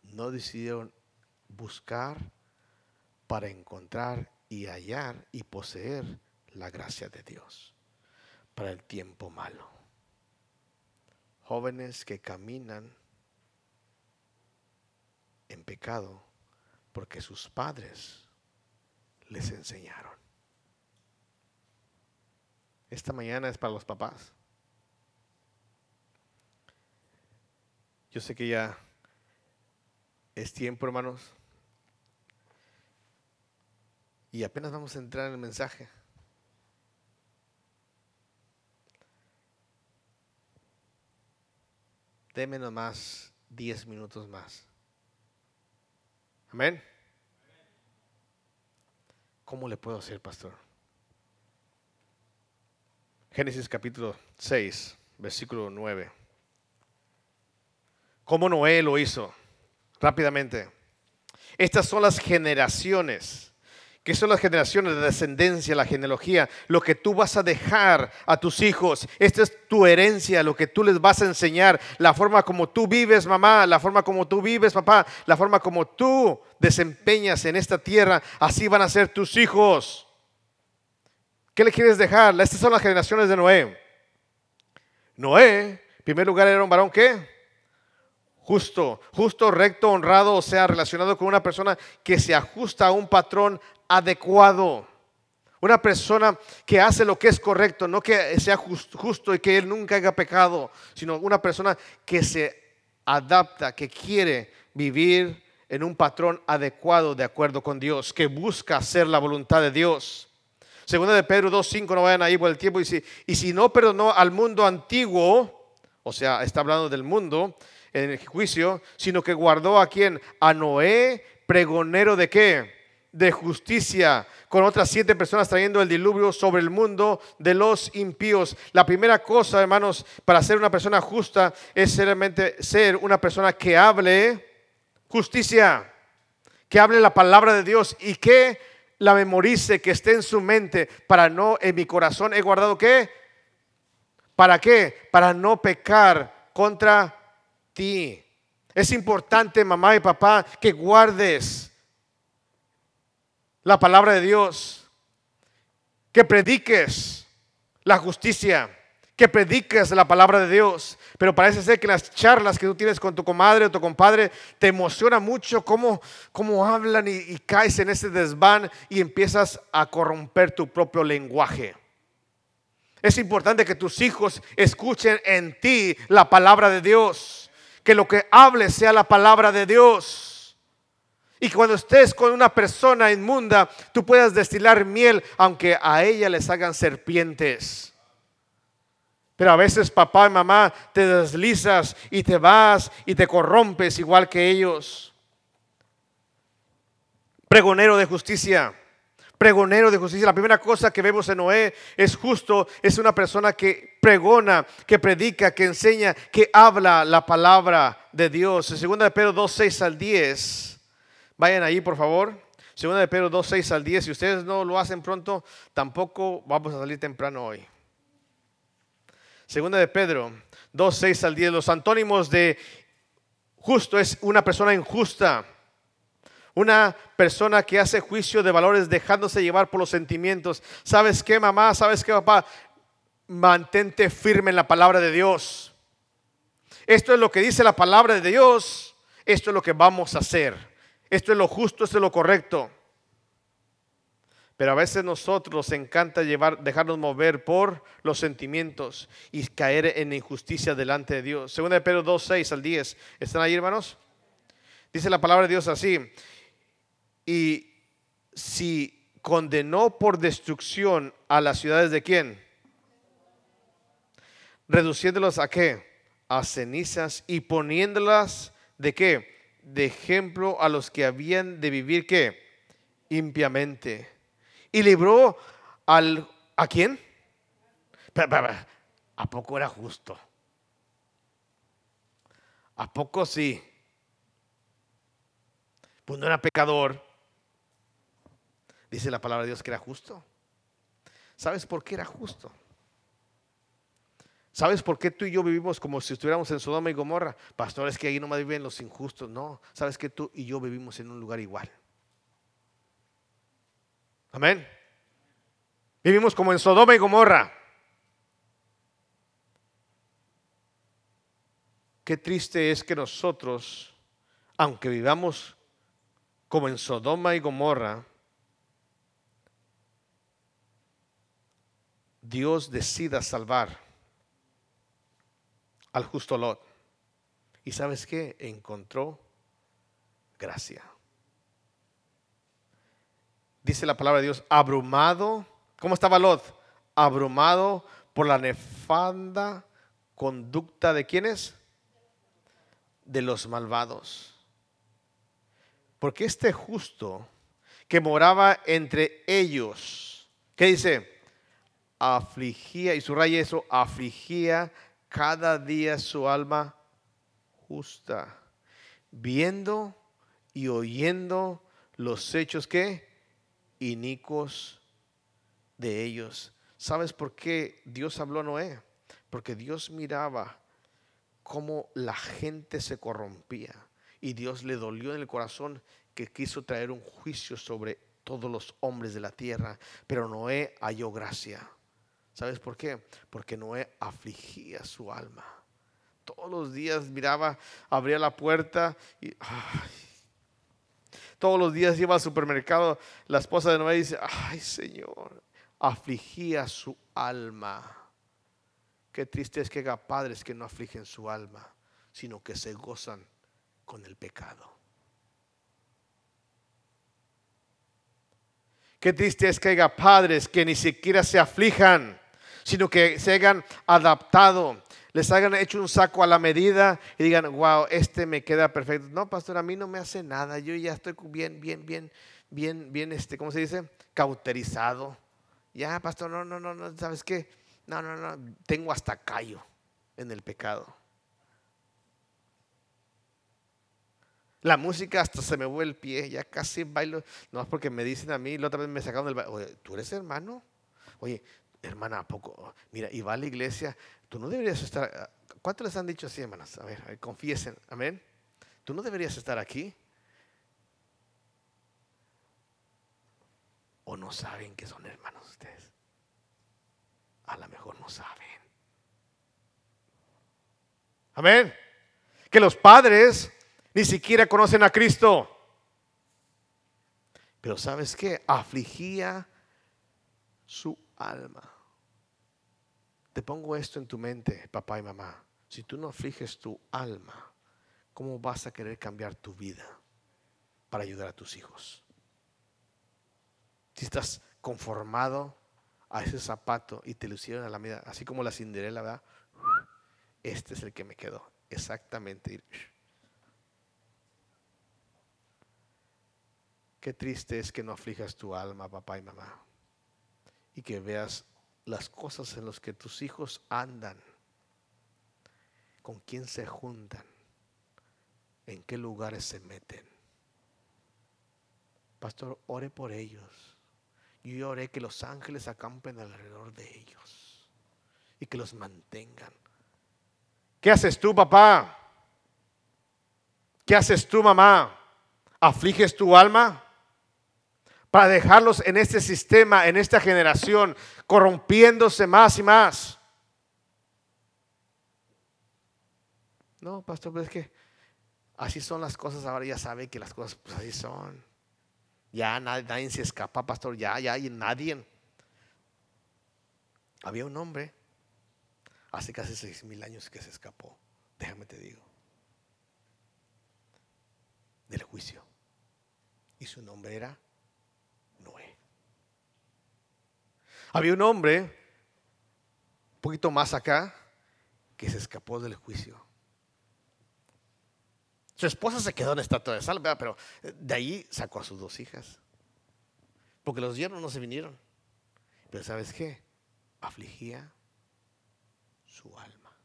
no decidieron buscar para encontrar y hallar y poseer la gracia de Dios para el tiempo malo. Jóvenes que caminan en pecado porque sus padres les enseñaron. Esta mañana es para los papás. Yo sé que ya es tiempo, hermanos. Y apenas vamos a entrar en el mensaje. Deme nomás 10 minutos más. Amén. ¿Cómo le puedo hacer, pastor? Génesis capítulo 6, versículo 9. ¿Cómo Noé lo hizo? Rápidamente. Estas son las generaciones. ¿Qué son las generaciones de descendencia, la genealogía? Lo que tú vas a dejar a tus hijos. Esta es tu herencia, lo que tú les vas a enseñar. La forma como tú vives, mamá, la forma como tú vives, papá, la forma como tú desempeñas en esta tierra. Así van a ser tus hijos. ¿Qué le quieres dejar? Estas son las generaciones de Noé. Noé, en primer lugar, era un varón que justo, justo, recto, honrado, o sea, relacionado con una persona que se ajusta a un patrón adecuado. Una persona que hace lo que es correcto, no que sea justo y que él nunca haga pecado, sino una persona que se adapta, que quiere vivir en un patrón adecuado de acuerdo con Dios, que busca hacer la voluntad de Dios. Segunda de Pedro 2.5, no vayan ahí por el tiempo, y y si no perdonó al mundo antiguo, o sea, está hablando del mundo, en el juicio, sino que guardó a quien? A Noé, pregonero de qué? De justicia, con otras siete personas trayendo el diluvio sobre el mundo de los impíos. La primera cosa, hermanos, para ser una persona justa es realmente ser una persona que hable justicia, que hable la palabra de Dios y que la memorice, que esté en su mente, para no, en mi corazón he guardado qué? ¿Para qué? Para no pecar contra ti. Es importante, mamá y papá, que guardes la palabra de Dios, que prediques la justicia, que prediques la palabra de Dios. Pero parece ser que las charlas que tú tienes con tu comadre o tu compadre te emociona mucho cómo, cómo hablan y, y caes en ese desván y empiezas a corromper tu propio lenguaje. Es importante que tus hijos escuchen en ti la palabra de Dios que lo que hables sea la palabra de Dios. Y cuando estés con una persona inmunda, tú puedas destilar miel, aunque a ella les hagan serpientes. Pero a veces papá y mamá te deslizas y te vas y te corrompes igual que ellos. Pregonero de justicia pregonero de justicia. La primera cosa que vemos en Noé es justo, es una persona que pregona, que predica, que enseña, que habla la palabra de Dios. En 2 de Pedro 2, 6 al 10, vayan ahí por favor. 2 de Pedro 2, 6 al 10, si ustedes no lo hacen pronto, tampoco vamos a salir temprano hoy. Segunda de Pedro 2, 6 al 10, los antónimos de justo es una persona injusta una persona que hace juicio de valores dejándose llevar por los sentimientos. ¿Sabes qué, mamá? ¿Sabes qué, papá? Mantente firme en la palabra de Dios. Esto es lo que dice la palabra de Dios. Esto es lo que vamos a hacer. Esto es lo justo, esto es lo correcto. Pero a veces nosotros nos encanta llevar, dejarnos mover por los sentimientos y caer en injusticia delante de Dios. Segunda de Pedro 2, 6 al 10. ¿Están ahí, hermanos? Dice la palabra de Dios así. Y si condenó por destrucción a las ciudades de quién? Reduciéndolas a qué? A cenizas y poniéndolas de qué? De ejemplo a los que habían de vivir qué? Impiamente. Y libró al... ¿A quién? ¿A poco era justo? ¿A poco sí? Pues no era pecador. Dice la palabra de Dios que era justo. ¿Sabes por qué era justo? ¿Sabes por qué tú y yo vivimos como si estuviéramos en Sodoma y Gomorra? Pastor, es que ahí no me viven los injustos. No, sabes que tú y yo vivimos en un lugar igual. Amén. Vivimos como en Sodoma y Gomorra. Qué triste es que nosotros, aunque vivamos como en Sodoma y Gomorra, Dios decida salvar al justo Lot. ¿Y sabes qué? Encontró gracia. Dice la palabra de Dios, abrumado. ¿Cómo estaba Lot? Abrumado por la nefanda conducta de quienes? de los malvados. Porque este justo que moraba entre ellos, ¿qué dice? Afligía, y su raya eso, afligía cada día su alma justa, viendo y oyendo los hechos que inicuos de ellos. ¿Sabes por qué Dios habló a Noé? Porque Dios miraba cómo la gente se corrompía y Dios le dolió en el corazón que quiso traer un juicio sobre todos los hombres de la tierra, pero Noé halló gracia. ¿Sabes por qué? Porque Noé afligía su alma. Todos los días miraba, abría la puerta y todos los días iba al supermercado. La esposa de Noé dice, ay Señor, afligía su alma. Qué triste es que haya padres que no afligen su alma, sino que se gozan con el pecado. Qué triste es que haya padres que ni siquiera se aflijan, sino que se hayan adaptado, les hayan hecho un saco a la medida y digan, wow, este me queda perfecto. No, pastor, a mí no me hace nada, yo ya estoy bien, bien, bien, bien, bien, este, ¿cómo se dice? Cauterizado. Ya, pastor, no, no, no, no, ¿sabes qué? No, no, no, tengo hasta callo en el pecado. La música hasta se me vuelve el pie, ya casi bailo. No es porque me dicen a mí, la otra vez me sacaron del baile. Oye, ¿tú eres hermano? Oye, hermana, ¿a poco? Mira, y va a la iglesia, tú no deberías estar. ¿Cuántos les han dicho así, hermanas? A ver, a ver, confiesen, amén. Tú no deberías estar aquí. ¿O no saben que son hermanos ustedes? a lo mejor no saben. Amén. Que los padres ni siquiera conocen a Cristo. Pero sabes qué? Afligía su alma. Te pongo esto en tu mente, papá y mamá. Si tú no afliges tu alma, ¿cómo vas a querer cambiar tu vida para ayudar a tus hijos? Si estás conformado a ese zapato y te lo hicieron a la medida, así como la Cinderela, ¿verdad? Este es el que me quedó, exactamente. Qué triste es que no aflijas tu alma, papá y mamá, y que veas las cosas en las que tus hijos andan, con quién se juntan, en qué lugares se meten. Pastor, ore por ellos yo oré que los ángeles acampen alrededor de ellos y que los mantengan. ¿Qué haces tú, papá? ¿Qué haces tú, mamá? ¿Afliges tu alma? Para dejarlos en este sistema, en esta generación, corrompiéndose más y más. No, pastor, pero es que así son las cosas. Ahora ya sabe que las cosas pues, así son. Ya nadie, se escapa, pastor. Ya, ya, y nadie. Había un hombre hace casi seis mil años que se escapó. Déjame te digo. Del juicio. Y su nombre era Noé. Había un hombre, un poquito más acá, que se escapó del juicio. Su esposa se quedó en estatua de sal, pero eh, de ahí sacó a sus dos hijas. Porque los yernos no se vinieron. Pero ¿sabes qué? Afligía su alma.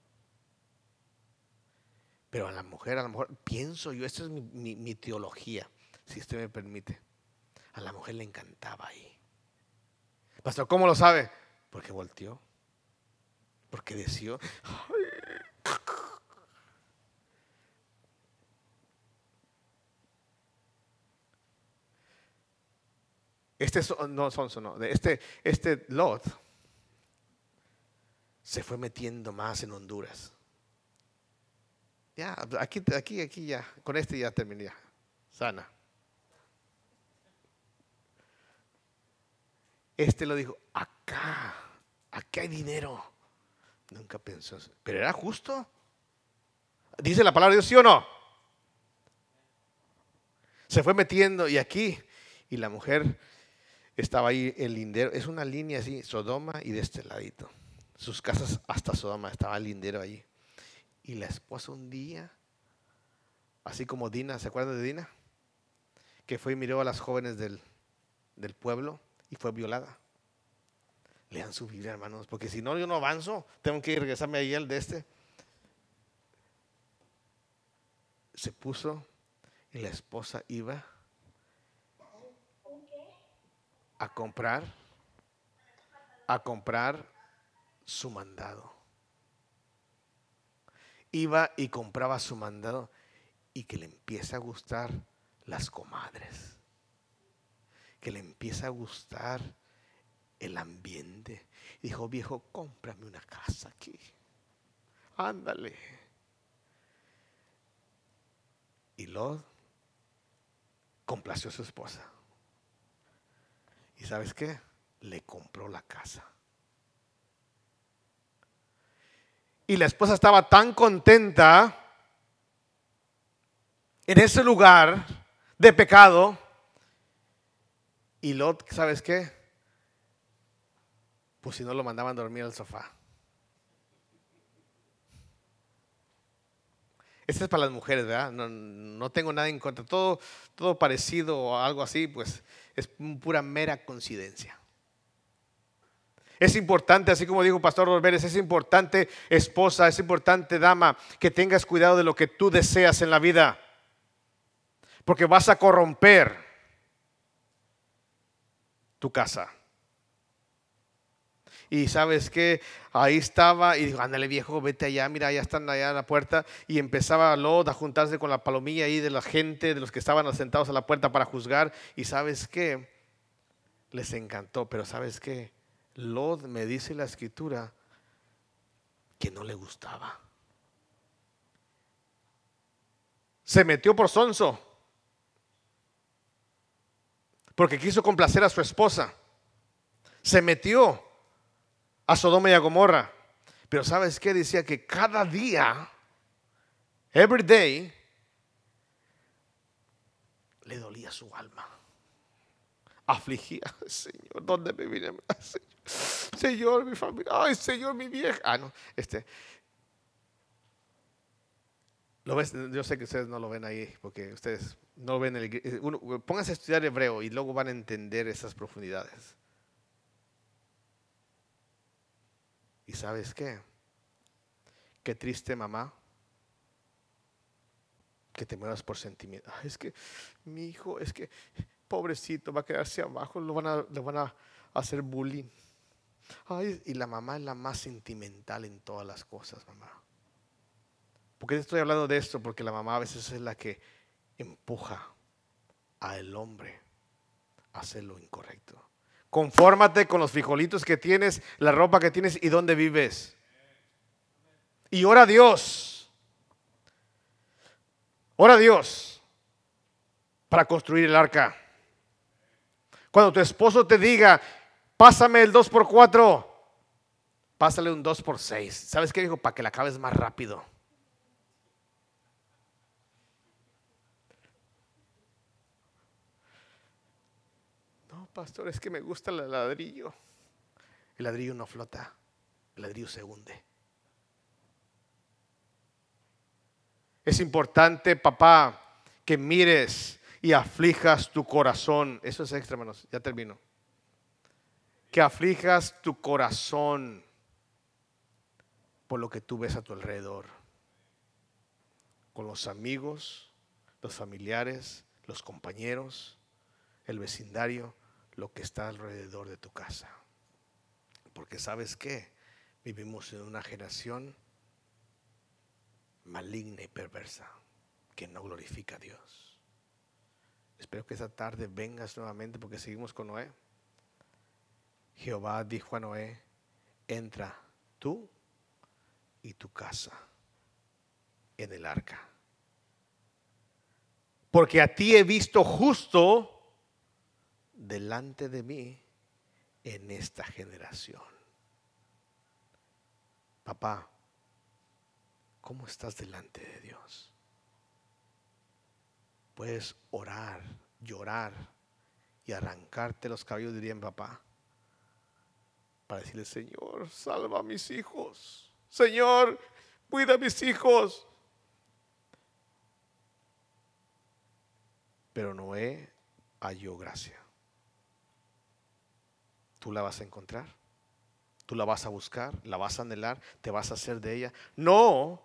Pero a la mujer, a lo mejor, pienso yo, esta es mi, mi teología, si usted me permite. A la mujer le encantaba ahí. Pastor, ¿cómo lo sabe? Porque volteó. Porque deseó. Este no son, no, este, este Lot se fue metiendo más en Honduras. Ya, aquí, aquí, aquí ya, con este ya terminé. Sana. Este lo dijo, acá, aquí hay dinero. Nunca pensó, pero era justo. Dice la palabra de Dios, ¿sí o no? Se fue metiendo y aquí, y la mujer estaba ahí el lindero, es una línea así, Sodoma y de este ladito. Sus casas hasta Sodoma, estaba el lindero ahí. Y la esposa un día Así como Dina, ¿se acuerdan de Dina? Que fue y miró a las jóvenes del, del pueblo y fue violada. Lean su Biblia, hermanos, porque si no, yo no avanzo. Tengo que regresarme ahí al de este. Se puso y la esposa iba a comprar, a comprar su mandado. Iba y compraba su mandado y que le empieza a gustar las comadres, que le empieza a gustar el ambiente. dijo, viejo, cómprame una casa aquí. Ándale. Y Lot complació a su esposa. ¿Y sabes qué? Le compró la casa. Y la esposa estaba tan contenta en ese lugar de pecado. Y Lot, ¿sabes qué? Pues si no lo mandaban a dormir al sofá. Esta es para las mujeres, ¿verdad? No, tengo nada en contra. Todo, todo parecido o algo así, pues es pura mera coincidencia. Es importante, así como dijo Pastor Rodríguez, es importante esposa, es importante dama, que tengas cuidado de lo que tú deseas en la vida. Porque vas a corromper tu casa. Y sabes que ahí estaba y dijo, ándale viejo, vete allá, mira, ya están allá a la puerta. Y empezaba Lot a juntarse con la palomilla ahí de la gente, de los que estaban sentados a la puerta para juzgar. Y sabes qué, les encantó, pero sabes qué, Lot me dice la escritura que no le gustaba. Se metió por sonso porque quiso complacer a su esposa. Se metió a Sodoma y a Gomorra. Pero ¿sabes qué? Decía que cada día, every day, le dolía su alma. Afligía, Señor, ¿dónde me vine? Señor, mi familia, ay, Señor, mi vieja. Ah, no, este. ¿Lo ves? Yo sé que ustedes no lo ven ahí, porque ustedes no ven el. Uno, pónganse a estudiar hebreo y luego van a entender esas profundidades. ¿Y sabes qué? Qué triste mamá que te muevas por sentimiento. es que mi hijo, es que pobrecito va a quedarse abajo, lo van a, le van a hacer bullying. Ay, y la mamá es la más sentimental en todas las cosas, mamá. ¿Por qué estoy hablando de esto? Porque la mamá a veces es la que empuja al hombre a hacer lo incorrecto. Confórmate con los frijolitos que tienes, la ropa que tienes y dónde vives. Y ora a Dios. Ora a Dios para construir el arca. Cuando tu esposo te diga, pásame el 2 por 4 pásale un 2 por 6 ¿Sabes qué dijo? Para que la acabes más rápido. Pastor, es que me gusta el ladrillo. El ladrillo no flota, el ladrillo se hunde. Es importante, papá, que mires y aflijas tu corazón. Eso es extra, hermanos. Ya termino. Que aflijas tu corazón por lo que tú ves a tu alrededor. Con los amigos, los familiares, los compañeros, el vecindario lo que está alrededor de tu casa. Porque sabes que vivimos en una generación maligna y perversa que no glorifica a Dios. Espero que esta tarde vengas nuevamente porque seguimos con Noé. Jehová dijo a Noé, entra tú y tu casa en el arca. Porque a ti he visto justo delante de mí en esta generación. Papá, ¿cómo estás delante de Dios? Puedes orar, llorar y arrancarte los cabellos, dirían papá, para decirle, Señor, salva a mis hijos. Señor, cuida a mis hijos. Pero Noé halló gracia. ¿Tú la vas a encontrar? ¿Tú la vas a buscar? ¿La vas a anhelar? ¿Te vas a hacer de ella? No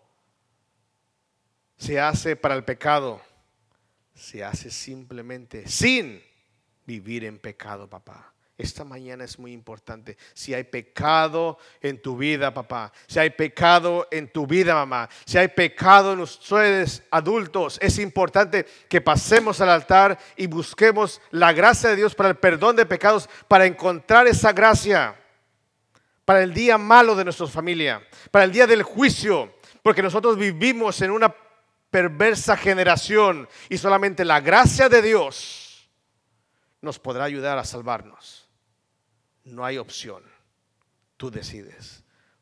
se hace para el pecado. Se hace simplemente sin vivir en pecado, papá. Esta mañana es muy importante. Si hay pecado en tu vida, papá, si hay pecado en tu vida, mamá, si hay pecado en ustedes adultos, es importante que pasemos al altar y busquemos la gracia de Dios para el perdón de pecados, para encontrar esa gracia para el día malo de nuestra familia, para el día del juicio, porque nosotros vivimos en una perversa generación y solamente la gracia de Dios nos podrá ayudar a salvarnos. No hay opción. Tú decides.